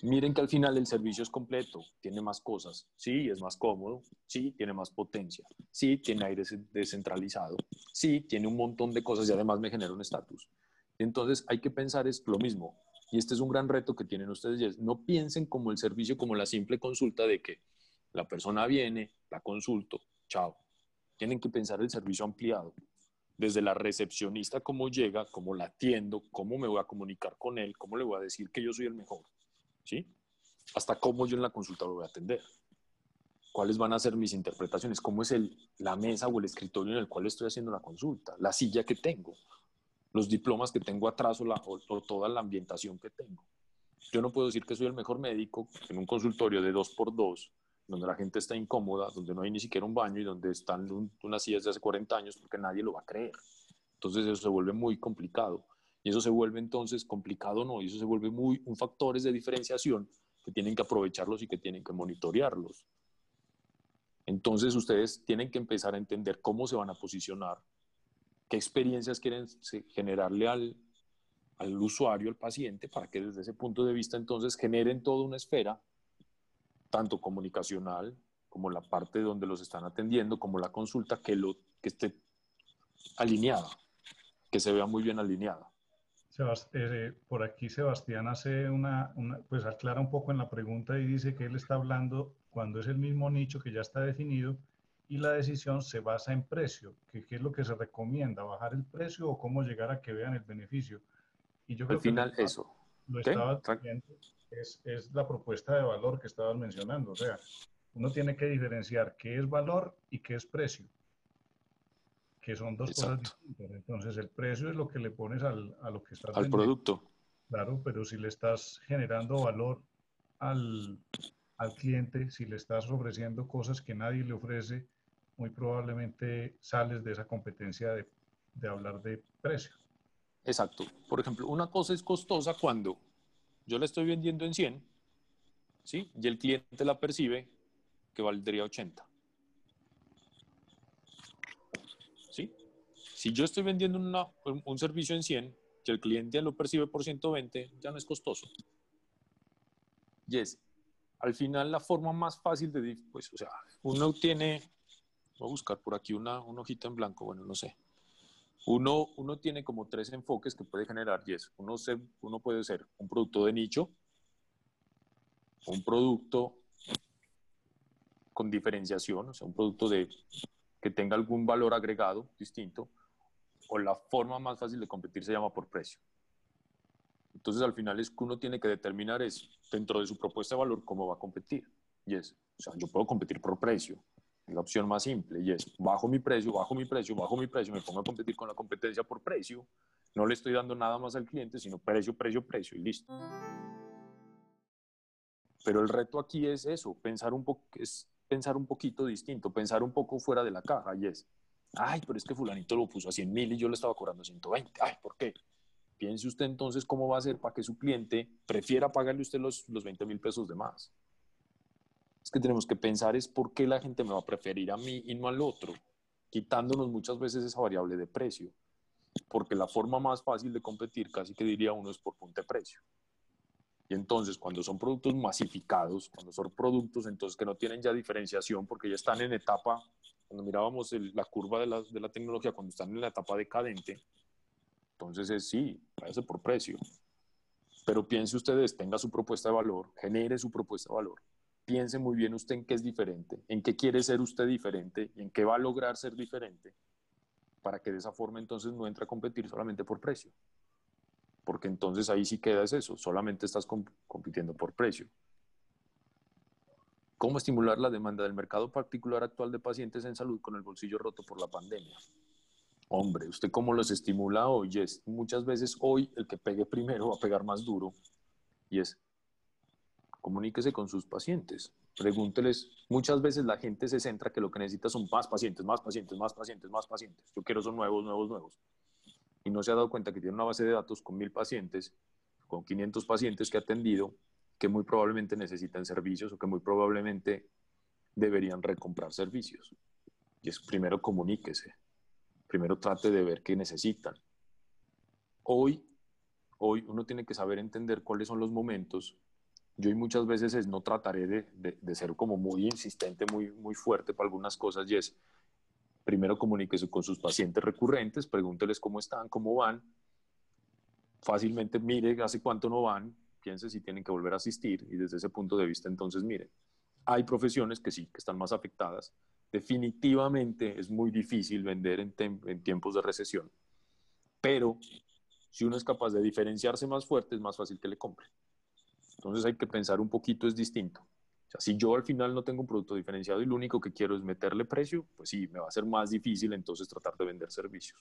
Miren que al final el servicio es completo, tiene más cosas. Sí, es más cómodo. Sí, tiene más potencia. Sí, tiene aire descentralizado. Sí, tiene un montón de cosas y además me genera un estatus. Entonces hay que pensar es lo mismo. Y este es un gran reto que tienen ustedes. No piensen como el servicio, como la simple consulta de que la persona viene, la consulto, chao. Tienen que pensar el servicio ampliado. Desde la recepcionista, cómo llega, cómo la atiendo, cómo me voy a comunicar con él, cómo le voy a decir que yo soy el mejor. ¿Sí? Hasta cómo yo en la consulta lo voy a atender. ¿Cuáles van a ser mis interpretaciones? ¿Cómo es el, la mesa o el escritorio en el cual estoy haciendo la consulta? La silla que tengo los diplomas que tengo atrás o, la, toda la ambientación que tengo. Yo no puedo decir que soy el mejor médico en un consultorio de dos por dos, donde la gente está incómoda, donde no hay ni siquiera un baño y donde están unas sillas de hace 40 años, porque nadie lo va a creer. Entonces eso se vuelve muy complicado. Y eso se vuelve entonces complicado, no, y eso se vuelve muy un factores de diferenciación que tienen que aprovecharlos y que tienen que monitorearlos. Entonces ustedes tienen que empezar a entender cómo se van a posicionar, qué experiencias quieren generarle al, al usuario, al paciente, para que desde ese punto de vista entonces generen toda una esfera, tanto comunicacional como la parte donde los están atendiendo, como la consulta, que, lo, que esté alineada, que se vea muy bien alineada. Eh, por aquí Sebastián hace una, una, pues aclara un poco en la pregunta y dice que él está hablando cuando es el mismo nicho que ya está definido y la decisión se basa en precio, que qué es lo que se recomienda, bajar el precio o cómo llegar a que vean el beneficio. Y yo creo Al final que eso. Lo estaba es, es la propuesta de valor que estabas mencionando, o sea, uno tiene que diferenciar qué es valor y qué es precio, que son dos cosas distintas. Entonces, el precio es lo que le pones al, a lo que estás Al producto. Claro, pero si le estás generando valor al, al cliente, si le estás ofreciendo cosas que nadie le ofrece, muy probablemente sales de esa competencia de, de hablar de precio. Exacto. Por ejemplo, una cosa es costosa cuando yo la estoy vendiendo en 100, ¿sí? Y el cliente la percibe que valdría 80. ¿Sí? Si yo estoy vendiendo un servicio en 100, que el cliente lo percibe por 120, ya no es costoso. Y es, al final, la forma más fácil de, pues, o sea, uno tiene Voy a buscar por aquí una hojita en blanco, bueno, no sé. Uno, uno tiene como tres enfoques que puede generar y es, uno, se, uno puede ser un producto de nicho, un producto con diferenciación, o sea, un producto de, que tenga algún valor agregado distinto, o la forma más fácil de competir se llama por precio. Entonces, al final es que uno tiene que determinar es, dentro de su propuesta de valor, cómo va a competir. Y es, o sea, yo puedo competir por precio, la opción más simple y es bajo mi precio, bajo mi precio, bajo mi precio, me pongo a competir con la competencia por precio, no le estoy dando nada más al cliente, sino precio, precio, precio y listo. Pero el reto aquí es eso, pensar un, poco es pensar un poquito distinto, pensar un poco fuera de la caja y es, ay, pero es que fulanito lo puso a 100 mil y yo le estaba cobrando 120, ay, ¿por qué? Piense usted entonces cómo va a ser para que su cliente prefiera pagarle usted los, los 20 mil pesos de más es que tenemos que pensar es por qué la gente me va a preferir a mí y no al otro, quitándonos muchas veces esa variable de precio, porque la forma más fácil de competir, casi que diría uno, es por punto de precio. Y entonces, cuando son productos masificados, cuando son productos entonces que no tienen ya diferenciación, porque ya están en etapa, cuando mirábamos la curva de la, de la, tecnología, cuando están en la etapa decadente, entonces es sí, váyase por precio. Pero piense ustedes, tenga su propuesta de valor, genere su propuesta de valor, piense muy bien usted en qué es diferente, en qué quiere ser usted diferente y en qué va a lograr ser diferente para que de esa forma entonces no entre a competir solamente por precio. Porque entonces ahí sí queda es eso, solamente estás compitiendo por precio. ¿Cómo estimular la demanda del mercado particular actual de pacientes en salud con el bolsillo roto por la pandemia? Hombre, ¿usted cómo los estimula hoy? Es muchas veces hoy el que pegue primero va a pegar más duro y es comuníquese con sus pacientes, pregúnteles. Muchas veces la gente se centra que lo que necesita son más pacientes, más pacientes, más pacientes, más pacientes. Yo quiero son nuevos, nuevos, nuevos. Y no se ha dado cuenta que tiene una base de datos con mil pacientes, con 500 pacientes que ha atendido, que muy probablemente necesitan servicios o que muy probablemente deberían recomprar servicios. Y es primero comuníquese, primero trate de ver qué necesitan. Hoy, hoy uno tiene que saber entender cuáles son los momentos yo muchas veces es, no trataré de, de, ser como muy insistente, muy, muy fuerte para algunas cosas y es, primero comuníquese con sus pacientes recurrentes, pregúnteles cómo están, cómo van, fácilmente mire hace cuánto no van, piense si tienen que volver a asistir y desde ese punto de vista entonces mire, hay profesiones que sí, que están más afectadas. Definitivamente es muy difícil vender en, en tiempos de recesión, pero si uno es capaz de diferenciarse más fuerte, es más fácil que le compre. Entonces hay que pensar un poquito, es distinto. O sea, si yo al final no tengo un producto diferenciado y lo único que quiero es meterle precio, pues sí, me va a ser más difícil entonces tratar de vender servicios.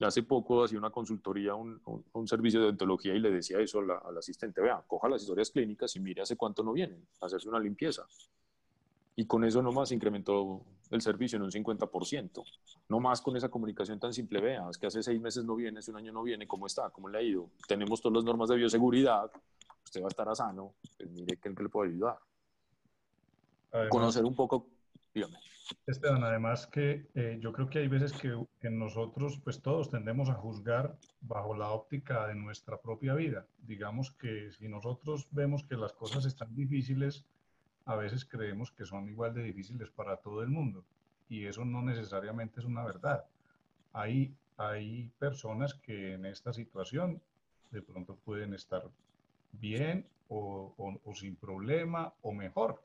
Hace poco hacía una consultoría, un, un, servicio de odontología y le decía eso al asistente, vea, coja las historias clínicas y mire hace cuánto no vienen, hacerse una limpieza. Y con eso nomás incrementó el servicio en un 50%. No más con esa comunicación tan simple, vea, es que hace seis meses no viene, hace un año no viene, ¿cómo está? ¿Cómo le ha ido? Tenemos todas las normas de bioseguridad, usted va a estar a sano, pues mire que le puede ayudar. Conocer un poco, dígame. Esteban, además que eh, yo creo que hay veces que, que, nosotros, pues todos tendemos a juzgar bajo la óptica de nuestra propia vida. Digamos que si nosotros vemos que las cosas están difíciles, a veces creemos que son igual de difíciles para todo el mundo y eso no necesariamente es una verdad. Hay, hay personas que en esta situación de pronto pueden estar bien o, o, sin problema o mejor.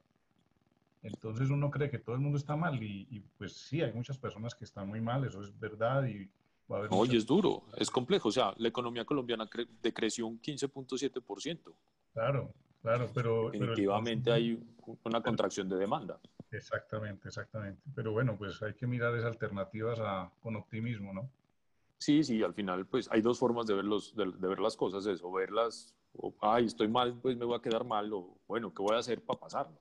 Entonces uno cree que todo el mundo está mal y, pues sí, hay muchas personas que están muy mal, eso es verdad y va a haber... Oye, es duro, es complejo, o sea, la economía colombiana decreció un 15.7%. Claro, claro, pero... Definitivamente hay una contracción de demanda. Exactamente, exactamente. Pero bueno, pues hay que mirar esas alternativas con optimismo, ¿no? Sí, sí, al final pues hay dos formas de ver, los, de, ver las cosas, eso, verlas, o, ay, estoy mal, pues me voy a quedar mal, o bueno, ¿qué voy a hacer para pasarlo?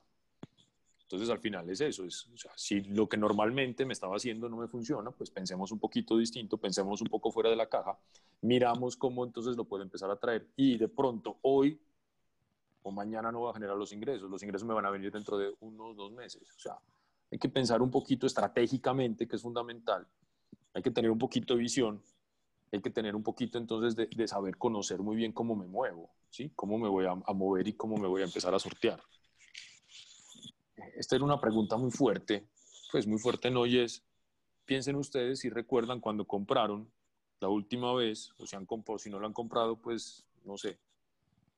Entonces al final es eso, es, o sea, si lo que normalmente me estaba haciendo no me funciona, pues pensemos un poquito distinto, pensemos un poco fuera de la caja, miramos cómo entonces lo puede empezar a traer y de pronto hoy o mañana no va a generar los ingresos, los ingresos me van a venir dentro de unos dos meses. O sea, hay que pensar un poquito estratégicamente, que es fundamental. Hay que tener un poquito de visión, hay que tener un poquito entonces de, saber conocer muy bien cómo me muevo, ¿sí? Cómo me voy a, mover y cómo me voy a empezar a sortear. Esta era una pregunta muy fuerte, pues muy fuerte no y es, piensen ustedes si recuerdan cuando compraron la última vez, o si, han, si no lo han comprado, pues no sé,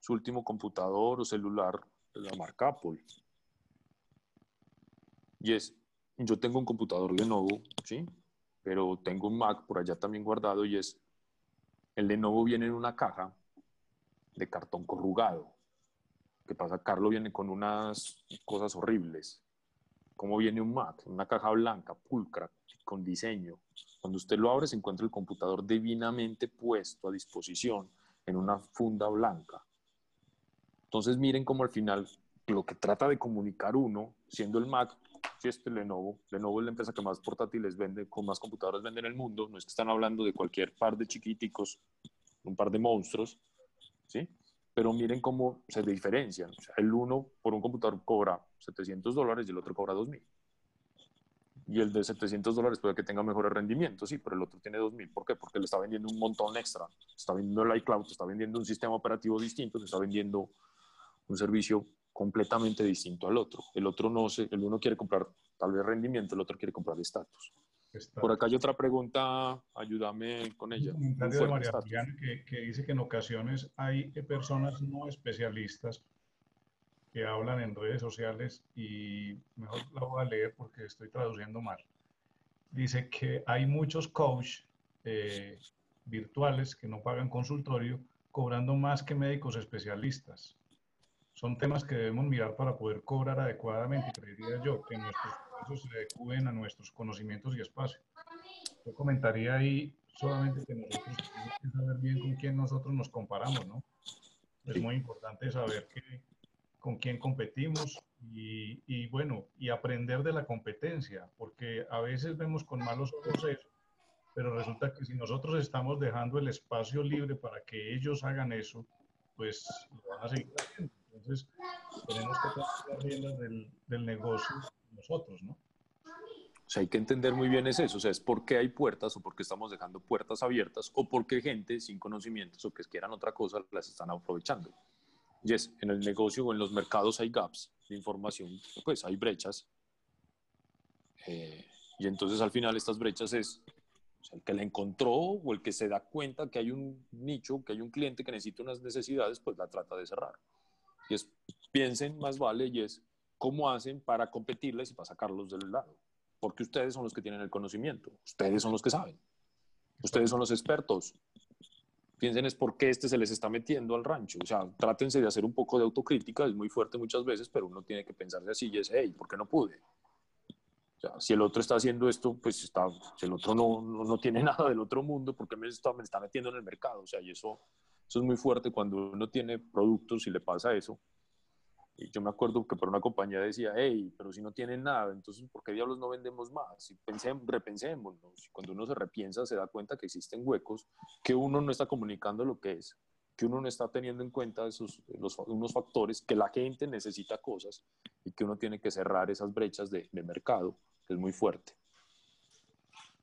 su último computador o celular de la marca Apple. Y es, yo tengo un computador Lenovo, ¿sí? Pero tengo un Mac por allá también guardado y es, el Lenovo viene en una caja de cartón corrugado. ¿Qué pasa? Carlos viene con unas cosas horribles. ¿Cómo viene un Mac? Una caja blanca, pulcra, con diseño. Cuando usted lo abre se encuentra el computador divinamente puesto a disposición en una funda blanca. Entonces miren cómo al final lo que trata de comunicar uno, siendo el Mac, si este Lenovo, Lenovo es la empresa que más portátiles vende, con más computadoras vende en el mundo, no es que están hablando de cualquier par de chiquiticos, un par de monstruos, ¿sí? Pero miren cómo se diferencian. O sea, el uno por un computador cobra 700 dólares y el otro cobra 2000. Y el de 700 dólares puede que tenga mejores rendimientos, sí, pero el otro tiene 2000. ¿Por qué? Porque le está vendiendo un montón extra. Está vendiendo el iCloud, está vendiendo un sistema operativo distinto, se está vendiendo un servicio completamente distinto al otro. El otro no se, el uno quiere comprar tal vez rendimiento, el otro quiere comprar estatus. Por acá hay otra pregunta, ayúdame con ella. Un comentario de María que, que, dice que en ocasiones hay personas no especialistas que hablan en redes sociales y mejor la voy a leer porque estoy traduciendo mal. Dice que hay muchos coach eh, virtuales que no pagan consultorio cobrando más que médicos especialistas son temas que debemos mirar para poder cobrar adecuadamente y creería yo que nuestros precios se adecúen a nuestros conocimientos y espacio. Yo comentaría ahí solamente que nosotros tenemos que saber bien con quién nosotros nos comparamos, ¿no? Es muy importante saber que, con quién competimos y, y, bueno, y aprender de la competencia, porque a veces vemos con malos ojos eso, pero resulta que si nosotros estamos dejando el espacio libre para que ellos hagan eso, pues lo van a seguir haciendo. Entonces, tenemos que tomar las riendas del, del, negocio nosotros, ¿no? O sea, hay que entender muy bien es eso, o sea, es por qué hay puertas o por qué estamos dejando puertas abiertas o por qué gente sin conocimientos o que quieran otra cosa las están aprovechando. Y es, en el negocio o en los mercados hay gaps de información, pues hay brechas. Eh, y entonces al final estas brechas es, O sea, el que la encontró o el que se da cuenta que hay un nicho, que hay un cliente que necesita unas necesidades, pues la trata de cerrar. Y es, piensen más vale y es cómo hacen para competirles y para sacarlos del lado. Porque ustedes son los que tienen el conocimiento, ustedes son los que saben, ustedes son los expertos. Piensen es por qué este se les está metiendo al rancho. O sea, trátense de hacer un poco de autocrítica, es muy fuerte muchas veces, pero uno tiene que pensarse así y es, hey, ¿por qué no pude? si el otro está haciendo esto, pues está, si el otro no, no, tiene nada del otro mundo, ¿por qué me está, me está metiendo en el mercado? O sea, y eso, eso es muy fuerte cuando uno tiene productos y le pasa eso. Y yo me acuerdo que por una compañía decía, hey, pero si no tienen nada, entonces ¿por qué diablos no vendemos más? Y pensemos, repensemos, cuando uno se repiensa se da cuenta que existen huecos, que uno no está comunicando lo que es, que uno no está teniendo en cuenta esos, los, unos factores, que la gente necesita cosas y que uno tiene que cerrar esas brechas de, de mercado que es muy fuerte.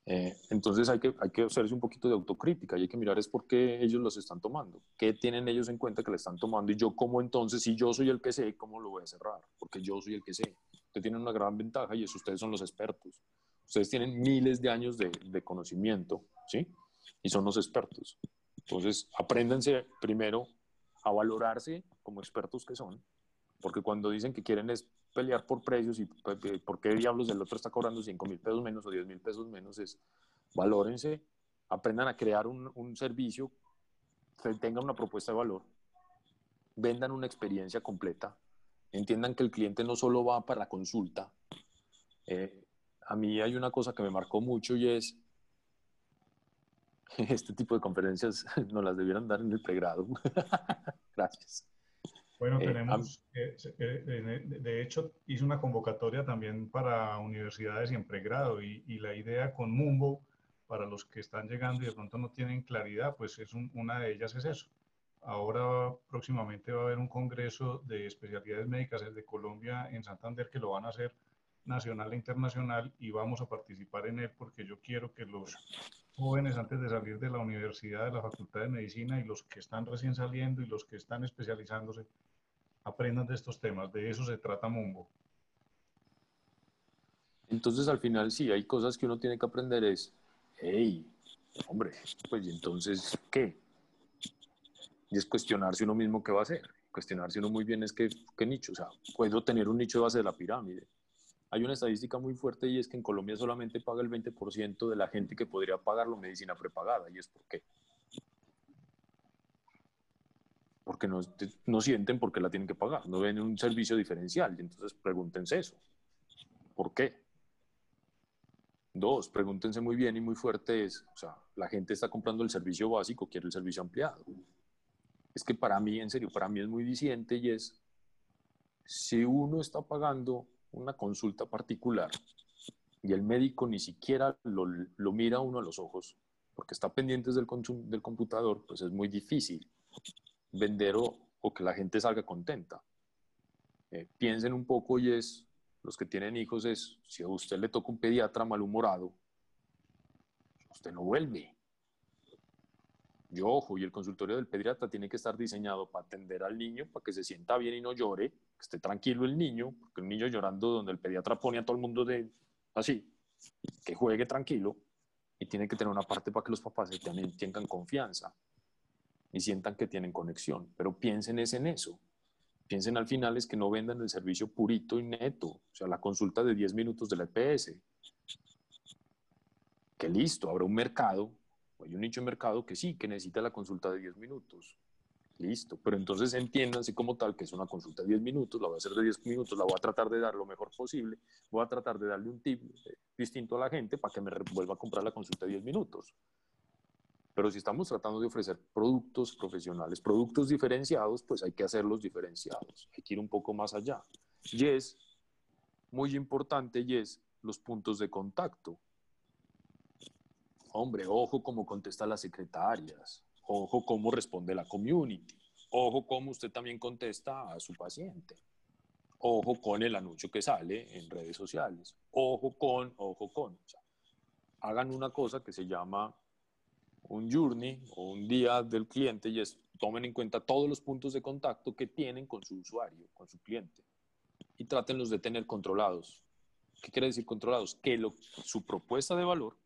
Eh, entonces hay que, hay que hacerse un poquito de autocrítica y hay que mirar es por qué ellos los están tomando, qué tienen ellos en cuenta que le están tomando y yo cómo entonces, si yo soy el que sé, ¿cómo lo voy a cerrar? Porque yo soy el que sé. Ustedes tienen una gran ventaja y es ustedes son los expertos. Ustedes tienen miles de años de, de conocimiento, ¿sí? Y son los expertos. Entonces, apréndanse primero a valorarse como expertos que son, porque cuando dicen que quieren es pelear por precios y pues, por qué diablos el otro está cobrando 5 mil pesos menos o 10 mil pesos menos, es valórense, aprendan a crear un, servicio, tengan una propuesta de valor, vendan una experiencia completa, entiendan que el cliente no solo va para la consulta. Eh, a mí hay una cosa que me marcó mucho y es, este tipo de conferencias no las debieran dar en el pregrado. Gracias. Bueno, eh, tenemos, eh, eh, de hecho, hice una convocatoria también para universidades y en pregrado y, y, la idea con Mumbo, para los que están llegando y de pronto no tienen claridad, pues es una de ellas es eso. Ahora próximamente va a haber un congreso de especialidades médicas de Colombia en Santander que lo van a hacer nacional e internacional y vamos a participar en él porque yo quiero que los jóvenes antes de salir de la universidad, de la Facultad de Medicina y los que están recién saliendo y los que están especializándose aprendan de estos temas. De eso se trata Mumbo. Entonces, al final, sí, hay cosas que uno tiene que aprender es, hey, hombre, pues entonces, ¿qué? Y es cuestionarse uno mismo qué va a hacer. Cuestionarse uno muy bien es qué, qué nicho. O sea, puedo tener un nicho de base de la pirámide. Hay una estadística muy fuerte y es que en Colombia solamente paga el 20% de la gente que podría pagarlo medicina prepagada. ¿Y es por qué? Porque no, no sienten por qué la tienen que pagar, no ven un servicio diferencial. Y entonces pregúntense eso. ¿Por qué? Dos, pregúntense muy bien y muy fuerte es, o sea, la gente está comprando el servicio básico, quiere el servicio ampliado. Es que para mí, en serio, para mí es muy diciente y es, si uno está pagando una consulta particular y el médico ni siquiera lo, lo mira uno a los ojos, porque está pendiente del, del computador, pues es muy difícil vender o, que la gente salga contenta. Eh, piensen un poco y es, los que tienen hijos es, si a usted le toca un pediatra malhumorado, usted no vuelve. Yo, ojo, y el consultorio del pediatra tiene que estar diseñado para atender al niño, para que se sienta bien y no llore, que esté tranquilo el niño, porque un niño llorando donde el pediatra pone a todo el mundo de así, que juegue tranquilo, y tiene que tener una parte para que los papás tengan confianza y sientan que tienen conexión. Pero piensen es en eso. Piensen al final es que no vendan el servicio purito y neto, o sea, la consulta de 10 minutos de la EPS. Que listo, habrá un mercado, hay un nicho de mercado que sí, que necesita la consulta de 10 minutos. Listo, pero entonces entiéndanse como tal que es una consulta de 10 minutos, la voy a hacer de 10 minutos, la voy a tratar de dar lo mejor posible, voy a tratar de darle un tip distinto a la gente para que me vuelva a comprar la consulta de 10 minutos. Pero si estamos tratando de ofrecer productos profesionales, productos diferenciados, pues hay que hacerlos diferenciados, hay que ir un poco más allá. Y es muy importante y es los puntos de contacto. Hombre, ojo cómo contesta las secretarias, ojo cómo responde la community, ojo cómo usted también contesta a su paciente, ojo con el anuncio que sale en redes sociales, ojo con, ojo con. hagan una cosa que se llama un journey o un día del cliente y es, tomen en cuenta todos los puntos de contacto que tienen con su usuario, con su cliente, y trátenlos de tener controlados. ¿Qué quiere decir controlados? Que lo, su propuesta de valor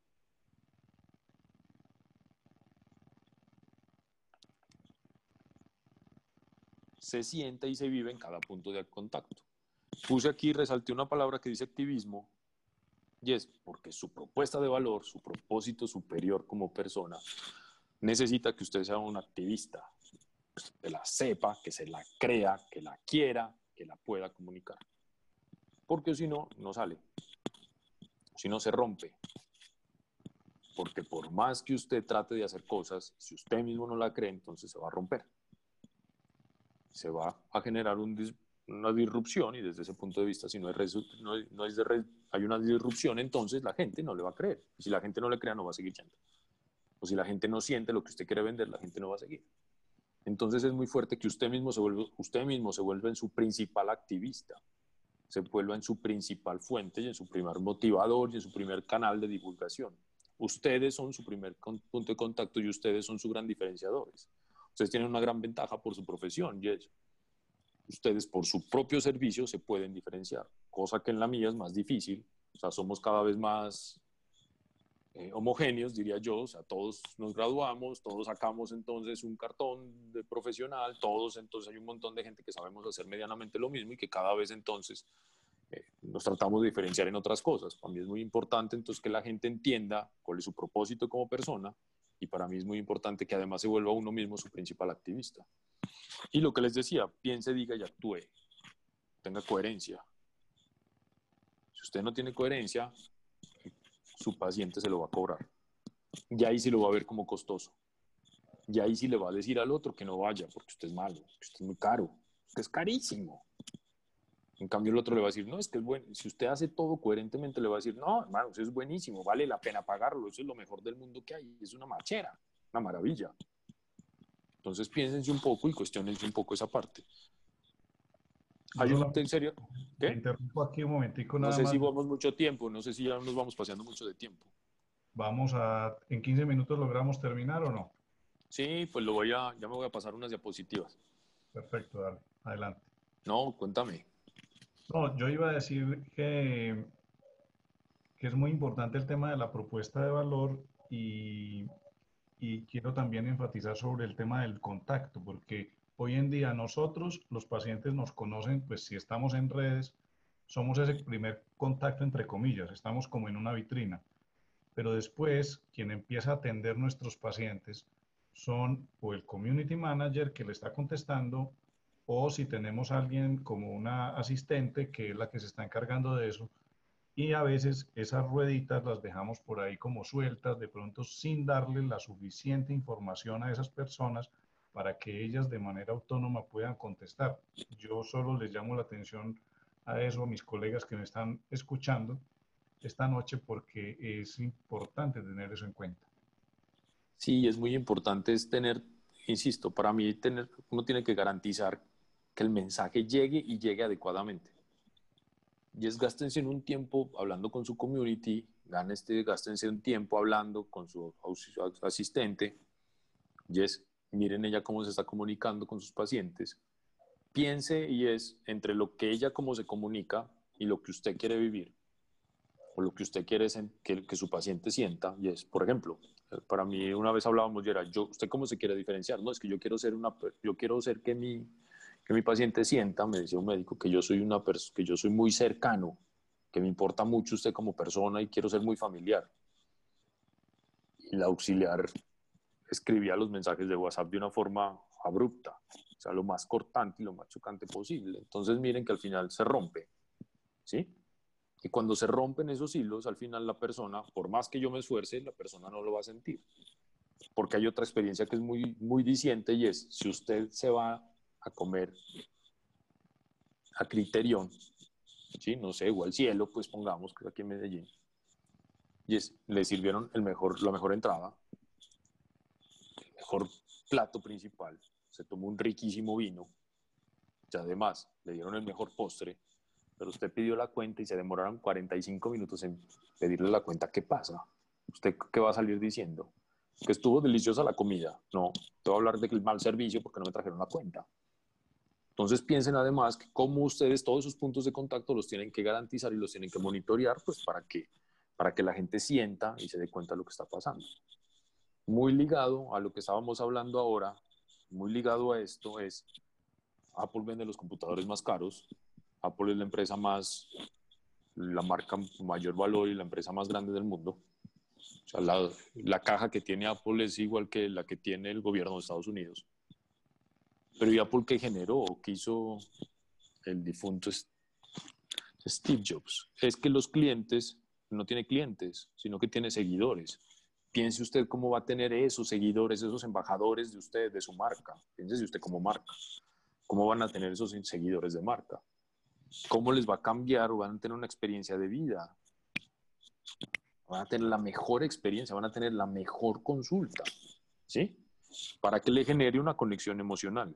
se sienta y se vive en cada punto de contacto. Puse aquí, resalté una palabra que dice activismo, y es porque su propuesta de valor, su propósito superior como persona, necesita que usted sea un activista, que la sepa, que se la crea, que la quiera, que la pueda comunicar. Porque si no, no sale. Si no, se rompe. Porque por más que usted trate de hacer cosas, si usted mismo no la cree, entonces se va a romper. Se va a generar una disrupción y desde ese punto de vista, si no, hay, no, hay una disrupción, entonces la gente no le va a creer. Si la gente no le crea, no va a seguir yendo. O si la gente no siente lo que usted quiere vender, la gente no va a seguir. Entonces es muy fuerte que usted mismo se vuelva, usted mismo se vuelva en su principal activista, se vuelva en su principal fuente y en su primer motivador y en su primer canal de divulgación. Ustedes son su primer punto de contacto y ustedes son su gran diferenciadores. Ustedes tienen una gran ventaja por su profesión y es, ustedes por su propio servicio se pueden diferenciar, cosa que en la mía es más difícil. O sea, somos cada vez más eh, homogéneos, diría yo, o sea, todos nos graduamos, todos sacamos entonces un cartón de profesional, todos entonces hay un montón de gente que sabemos hacer medianamente lo mismo y que cada vez entonces eh, nos tratamos de diferenciar en otras cosas. Para mí es muy importante entonces que la gente entienda cuál es su propósito como persona y para mí es muy importante que además se vuelva uno mismo su principal activista. Y lo que les decía, piense, diga y actúe, tenga coherencia. Si usted no tiene coherencia, su paciente se lo va a cobrar. Y ahí sí lo va a ver como costoso. Y ahí sí le va a decir al otro que no vaya porque usted es malo, que usted es muy caro, que es carísimo. En cambio, el otro le va a decir, no, es que es bueno. Si usted hace todo coherentemente, le va a decir, no, hermano, eso es buenísimo, vale la pena pagarlo, eso es lo mejor del mundo que hay, es una machera, una maravilla. Entonces piénsense un poco y cuestionense un poco esa parte. Hay un, en serio. ¿Qué? interrumpo aquí un momentico. no sé si vamos mucho tiempo, no sé si ya nos vamos paseando mucho de tiempo. Vamos a, en 15 minutos logramos terminar o no? Sí, pues lo voy a, ya me voy a pasar unas diapositivas. Perfecto, dale, adelante. No, cuéntame. No, yo iba a decir que, que es muy importante el tema de la propuesta de valor y, y quiero también enfatizar sobre el tema del contacto, porque Hoy en día nosotros, los pacientes nos conocen, pues si estamos en redes, somos ese primer contacto entre comillas, estamos como en una vitrina. Pero después, quien empieza a atender nuestros pacientes son o el community manager que le está contestando, o si tenemos alguien como una asistente que es la que se está encargando de eso. Y a veces esas rueditas las dejamos por ahí como sueltas, de pronto sin darle la suficiente información a esas personas para que ellas de manera autónoma puedan contestar. Yo solo les llamo la atención a eso a mis colegas que me están escuchando esta noche porque es importante tener eso en cuenta. Sí, es muy importante es tener, insisto, para mí tener, uno tiene que garantizar que el mensaje llegue y llegue adecuadamente. Y es gástense en un tiempo hablando con su community, este, gástense un tiempo hablando con su asistente, y es miren ella cómo se está comunicando con sus pacientes, piense y es entre lo que ella cómo se comunica y lo que usted quiere vivir o lo que usted quiere que, que su paciente sienta y es, por ejemplo, para mí una vez hablábamos era, yo, ¿usted cómo se quiere diferenciar? No, es que yo quiero ser una, yo quiero ser que mi, que mi paciente sienta, me decía un médico, que yo soy una que yo soy muy cercano, que me importa mucho usted como persona y quiero ser muy familiar. Y la auxiliar escribía los mensajes de WhatsApp de una forma abrupta, o sea, lo más cortante y lo más chocante posible. Entonces miren que al final se rompe, ¿sí? Y cuando se rompen esos hilos, al final la persona, por más que yo me esfuerce, la persona no lo va a sentir. Porque hay otra experiencia que es muy, muy diciente y es, si usted se va a comer a Criterion, ¿sí? No sé, o al cielo, pues pongamos que aquí en Medellín, y es, le sirvieron el mejor, la mejor entrada, mejor plato principal, se tomó un riquísimo vino, y además le dieron el mejor postre, pero usted pidió la cuenta y se demoraron 45 minutos en pedirle la cuenta, ¿qué pasa? ¿Usted qué va a salir diciendo? Que estuvo deliciosa la comida. No, te voy a hablar de que el mal servicio porque no me trajeron la cuenta. Entonces piensen además que como ustedes todos esos puntos de contacto los tienen que garantizar y los tienen que monitorear, pues para que, para que la gente sienta y se dé cuenta de lo que está pasando muy ligado a lo que estábamos hablando ahora, muy ligado a esto es, Apple vende los computadores más caros. Apple es la empresa más, la marca mayor valor y la empresa más grande del mundo. O sea, la, la caja que tiene Apple es igual que la que tiene el gobierno de Estados Unidos. Pero ¿y Apple qué generó? ¿Qué hizo el difunto Steve Jobs? Es que los clientes no tiene clientes, sino que tiene seguidores. Piense usted cómo va a tener esos seguidores, esos embajadores de usted, de su marca. Piense usted como marca. ¿Cómo van a tener esos seguidores de marca? ¿Cómo les va a cambiar o van a tener una experiencia de vida? Van a tener la mejor experiencia, van a tener la mejor consulta. ¿Sí? Para que le genere una conexión emocional.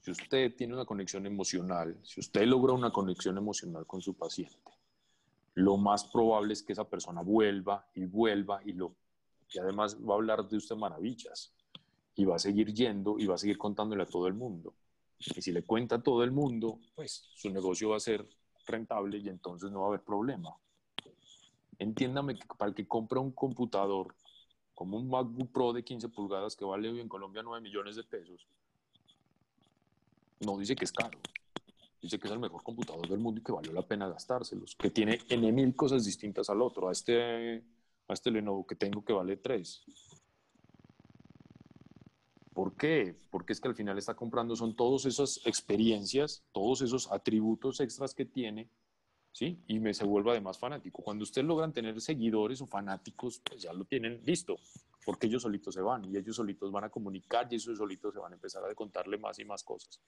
Si usted tiene una conexión emocional, si usted logra una conexión emocional con su paciente, lo más probable es que esa persona vuelva y vuelva y lo y además va a hablar de usted maravillas y va a seguir yendo y va a seguir contándole a todo el mundo. Y si le cuenta a todo el mundo, pues su negocio va a ser rentable y entonces no va a haber problema. Entiéndame que para el que compra un computador como un MacBook Pro de 15 pulgadas que vale hoy en Colombia 9 millones de pesos, no dice que es caro. Dice que es el mejor computador del mundo y que valió la pena gastárselos. Que tiene N mil cosas distintas al otro. A este, a este Lenovo que tengo que vale 3. ¿Por qué? Porque es que al final está comprando, son todas esas experiencias, todos esos atributos extras que tiene, ¿sí? Y me se vuelve además fanático. Cuando ustedes logran tener seguidores o fanáticos, pues ya lo tienen listo, porque ellos solitos se van y ellos solitos van a comunicar y ellos solitos se van a empezar a contarle más y más cosas.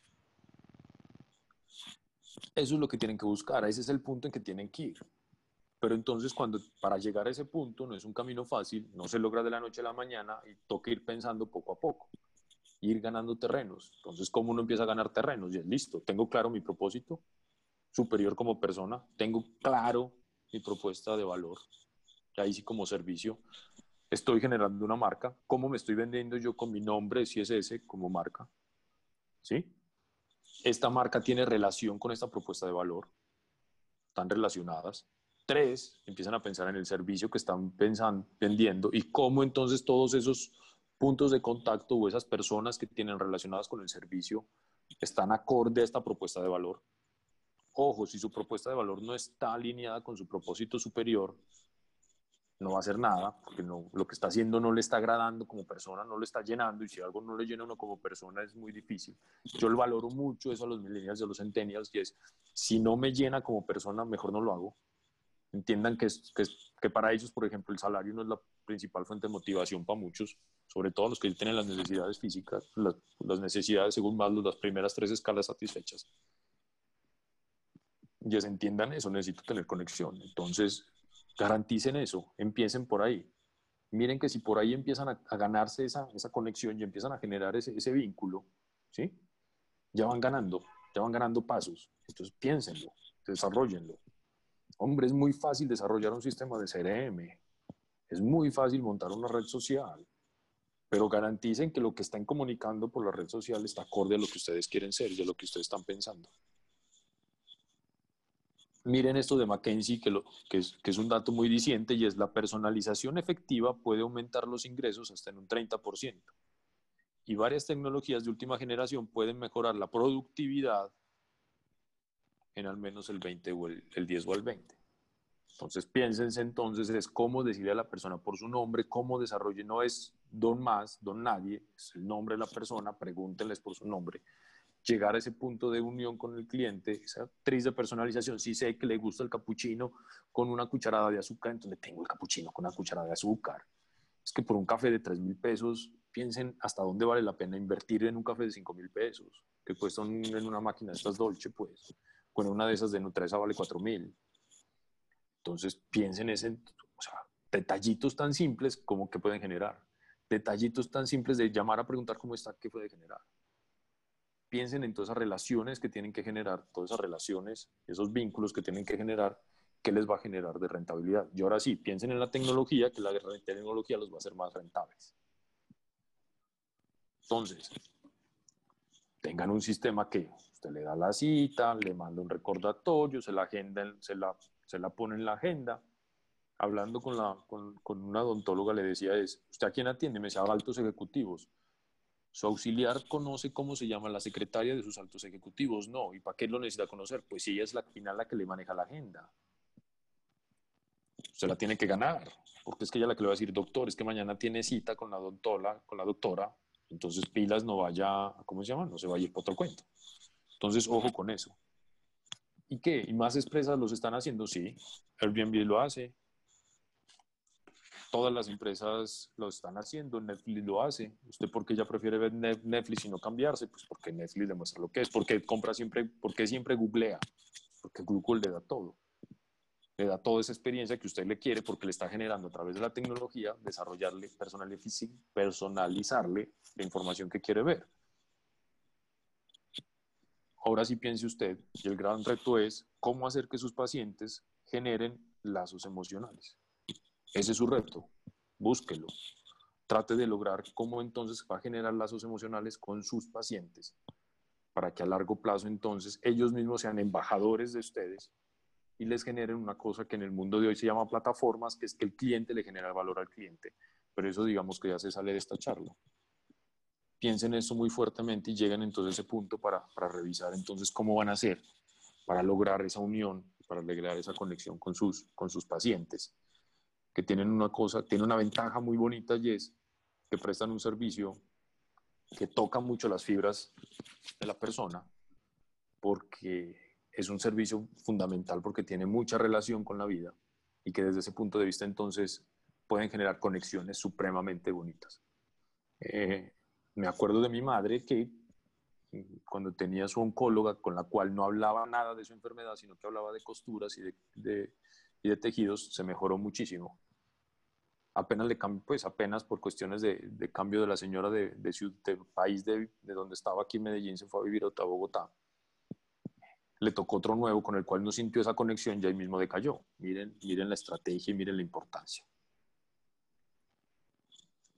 Eso es lo que tienen que buscar, ese es el punto en que tienen que ir. Pero entonces cuando para llegar a ese punto no es un camino fácil, no se logra de la noche a la mañana y toca ir pensando poco a poco ir ganando terrenos. Entonces, ¿cómo uno empieza a ganar terrenos? Y es listo, tengo claro mi propósito superior como persona, tengo claro mi propuesta de valor, ahí sí como servicio, estoy generando una marca, ¿cómo me estoy vendiendo yo con mi nombre, si es ese, como marca? ¿Sí? Esta marca tiene relación con esta propuesta de valor, están relacionadas. Tres, empiezan a pensar en el servicio que están pensando, vendiendo y cómo entonces todos esos puntos de contacto o esas personas que tienen relacionadas con el servicio están acorde a esta propuesta de valor. Ojo, si su propuesta de valor no está alineada con su propósito superior, no va a hacer nada, porque no, lo que está haciendo no le está agradando como persona, no le está llenando, y si algo no le llena a uno como persona es muy difícil. Yo le valoro mucho eso a los millennials y a los centennials, y es, si no me llena como persona, mejor no lo hago. Entiendan que, que, que para ellos, por ejemplo, el salario no es la principal fuente de motivación para muchos, sobre todo los que tienen las necesidades físicas, las, necesidades según más las primeras tres escalas satisfechas. Se entiendan eso, necesito tener conexión. Entonces, garanticen eso, empiecen por ahí. Miren que si por ahí empiezan a, ganarse esa, esa, conexión y empiezan a generar ese, ese vínculo, ¿sí? Ya van ganando, ya van ganando pasos. Entonces, piénsenlo, desarrollenlo. Hombre, es muy fácil desarrollar un sistema de CRM. Es muy fácil montar una red social pero garanticen que lo que están comunicando por la red social está acorde a lo que ustedes quieren ser y a lo que ustedes están pensando. Miren esto de es, que es un dato muy diciente y es la personalización efectiva puede aumentar los ingresos hasta en un 30%. Y varias tecnologías de última generación pueden mejorar la productividad en al menos el 20 o el, el 10 o el 20. Entonces piénsense entonces es cómo decirle a la persona por su nombre, cómo desarrolle, no es don más, don nadie, es el nombre de la persona, pregúntenles por su nombre. Llegar a ese punto de unión con el cliente, esa actriz de personalización, si sé que le gusta el capuchino con una cucharada de azúcar, entonces tengo el capuchino con una cucharada de azúcar. Es que por un café de 3 mil pesos, piensen hasta dónde vale la pena invertir en un café de 5 mil pesos, que cuesta en una máquina de estas Dolce, pues, con una de esas de Nutresa vale 4 mil. Entonces piensen en ese, o sea, detallitos tan simples como que pueden generar. Detallitos tan simples de llamar a preguntar cómo está, qué puede generar. Piensen en todas esas relaciones que tienen que generar, todas esas relaciones, esos vínculos que tienen que generar, qué les va a generar de rentabilidad. Y ahora sí, piensen en la tecnología, que la tecnología los va a hacer más rentables. Entonces, tengan un sistema que usted le da la cita, le manda un recordatorio, se la agenda, se la se la pone en la agenda. Hablando con, la, con, con una odontóloga le decía es, ¿usted a quién atiende? Me decía, altos ejecutivos. Su auxiliar conoce cómo se llama la secretaria de sus altos ejecutivos, no. ¿Y para qué lo necesita conocer? Pues si ella es la final la que le maneja la agenda. Se la tiene que ganar, porque es que ella la que le va a decir, doctor, es que mañana tiene cita con la doctora, con la doctora, entonces pilas no vaya, ¿cómo se llama? No se vaya por otro cuento. Entonces, ojo con eso. ¿Y qué? ¿Y más empresas los están haciendo? Sí. Airbnb lo hace. Todas las empresas lo están haciendo. Netflix lo hace. ¿Usted por qué ya prefiere ver Netflix y no cambiarse? Pues porque Netflix demuestra lo que es. Porque compra siempre, porque siempre googlea. Porque Google le da todo. Le da toda esa experiencia que usted le quiere porque le está generando a través de la tecnología desarrollarle, personalizarle la información que quiere ver. Ahora sí piense usted, y el gran reto es cómo hacer que sus pacientes generen lazos emocionales. Ese es su reto, búsquelo. Trate de lograr cómo entonces va a generar lazos emocionales con sus pacientes para que a largo plazo entonces ellos mismos sean embajadores de ustedes y les generen una cosa que en el mundo de hoy se llama plataformas, que es que el cliente le genera valor al cliente. Pero eso digamos que ya se sale de esta charla piensen eso muy fuertemente y lleguen entonces a ese punto para, para revisar entonces cómo van a hacer para lograr esa unión, para lograr esa conexión con sus, con sus pacientes, que tienen una cosa, tienen una ventaja muy bonita y es que prestan un servicio que toca mucho las fibras de la persona, porque es un servicio fundamental, porque tiene mucha relación con la vida y que desde ese punto de vista entonces pueden generar conexiones supremamente bonitas. Eh, me acuerdo de mi madre que mm, cuando tenía su oncóloga con la cual no hablaba nada de su enfermedad, sino que hablaba de costuras y de, y de tejidos, se mejoró muchísimo. Apenas le pues apenas por cuestiones de, de cambio de la señora de, de, país de, donde estaba aquí en Medellín, se fue a vivir a Bogotá. Le tocó otro nuevo con el cual no sintió esa conexión y ahí mismo decayó. Miren, miren la estrategia y miren la importancia.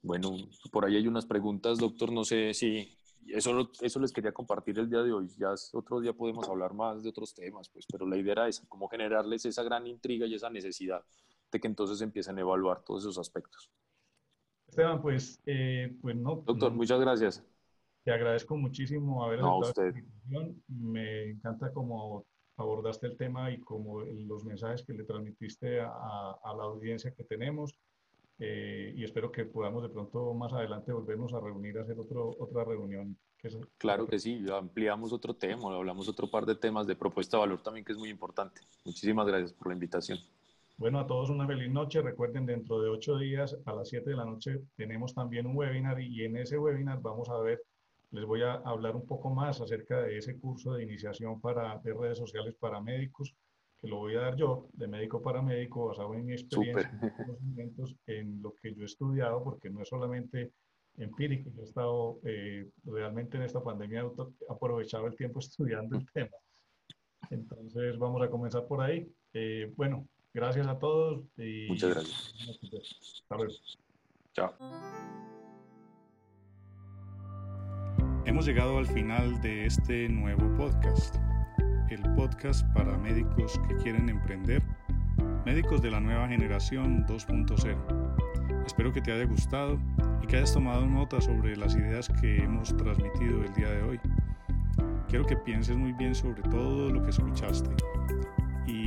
Bueno, por ahí hay unas preguntas, doctor. No sé si eso, eso les quería compartir el día de hoy. Ya otro día podemos hablar más de otros temas, pues, pero la idea era esa, cómo generarles esa gran intriga y esa necesidad de que entonces empiecen a evaluar todos esos aspectos. Esteban, pues, eh, pues no. Doctor, muchas gracias. Te agradezco muchísimo haber no, usted. Me encanta cómo abordaste el tema y como los mensajes que le transmitiste a, a la audiencia que tenemos. Eh, y espero que podamos de pronto más adelante volvernos a reunir, a hacer otro, otra reunión. claro que sí, ampliamos otro tema, hablamos otro par de temas de propuesta de valor también que es muy importante. Muchísimas gracias por la invitación. Bueno, a todos una feliz noche. Recuerden, dentro de ocho días a las siete de la noche tenemos también un webinar y en ese webinar vamos a ver, les voy a hablar un poco más acerca de ese curso de iniciación para, de redes sociales para médicos que lo voy a dar yo, de médico para médico, basado en mi experiencia, en conocimientos, en lo que yo he estudiado, porque no es solamente empírico, yo he estado eh, realmente en esta pandemia, aprovechado el tiempo estudiando el tema. Entonces vamos a comenzar por ahí. Eh, bueno, gracias a todos. Y Muchas gracias. Hasta luego. Chao. Hemos llegado al final de este nuevo podcast el podcast para médicos que quieren emprender, médicos de la nueva generación 2.0. Espero que te haya gustado y que hayas tomado nota sobre las ideas que hemos transmitido el día de hoy. Quiero que pienses muy bien sobre todo lo que escuchaste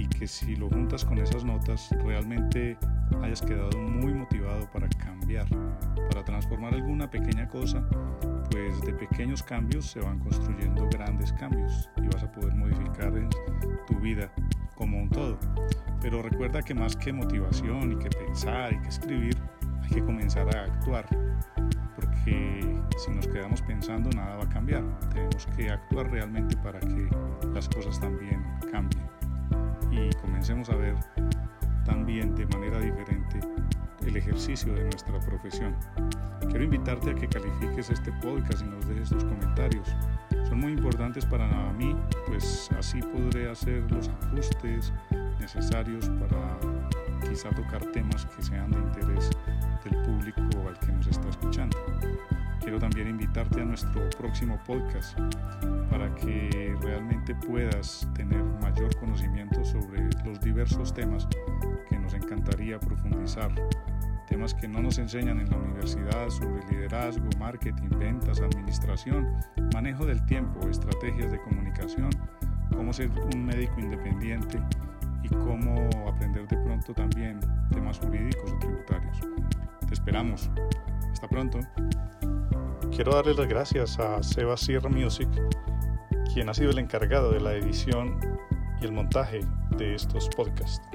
que si lo juntas con esas notas realmente hayas quedado muy motivado para cambiar, para transformar alguna pequeña cosa pues de pequeños cambios se van construyendo grandes cambios y vas a poder modificar tu vida como un todo. Pero recuerda que más que motivación y que pensar y que escribir, hay que comenzar a actuar. Porque si nos quedamos pensando nada va a cambiar. Tenemos que actuar realmente para que las cosas también cambien. Y comencemos a ver también de manera diferente el ejercicio de nuestra profesión. Quiero invitarte a que califiques este podcast y nos dejes tus comentarios. Son muy importantes para mí, pues así podré hacer los ajustes necesarios para quizá tocar temas que sean de interés del público al que nos está escuchando. Quiero también invitarte a nuestro próximo podcast para que realmente puedas tener mayor conocimiento sobre los diversos temas que nos encantaría profundizar. Temas que no nos enseñan en la universidad sobre liderazgo, marketing, ventas, administración, manejo del tiempo, estrategias de comunicación, cómo ser un médico independiente y cómo aprender de pronto también temas jurídicos o tributarios. Te esperamos. Hasta pronto. Quiero darle las gracias a Seba Sierra Music, quien ha sido el encargado de la edición y el montaje de estos podcasts.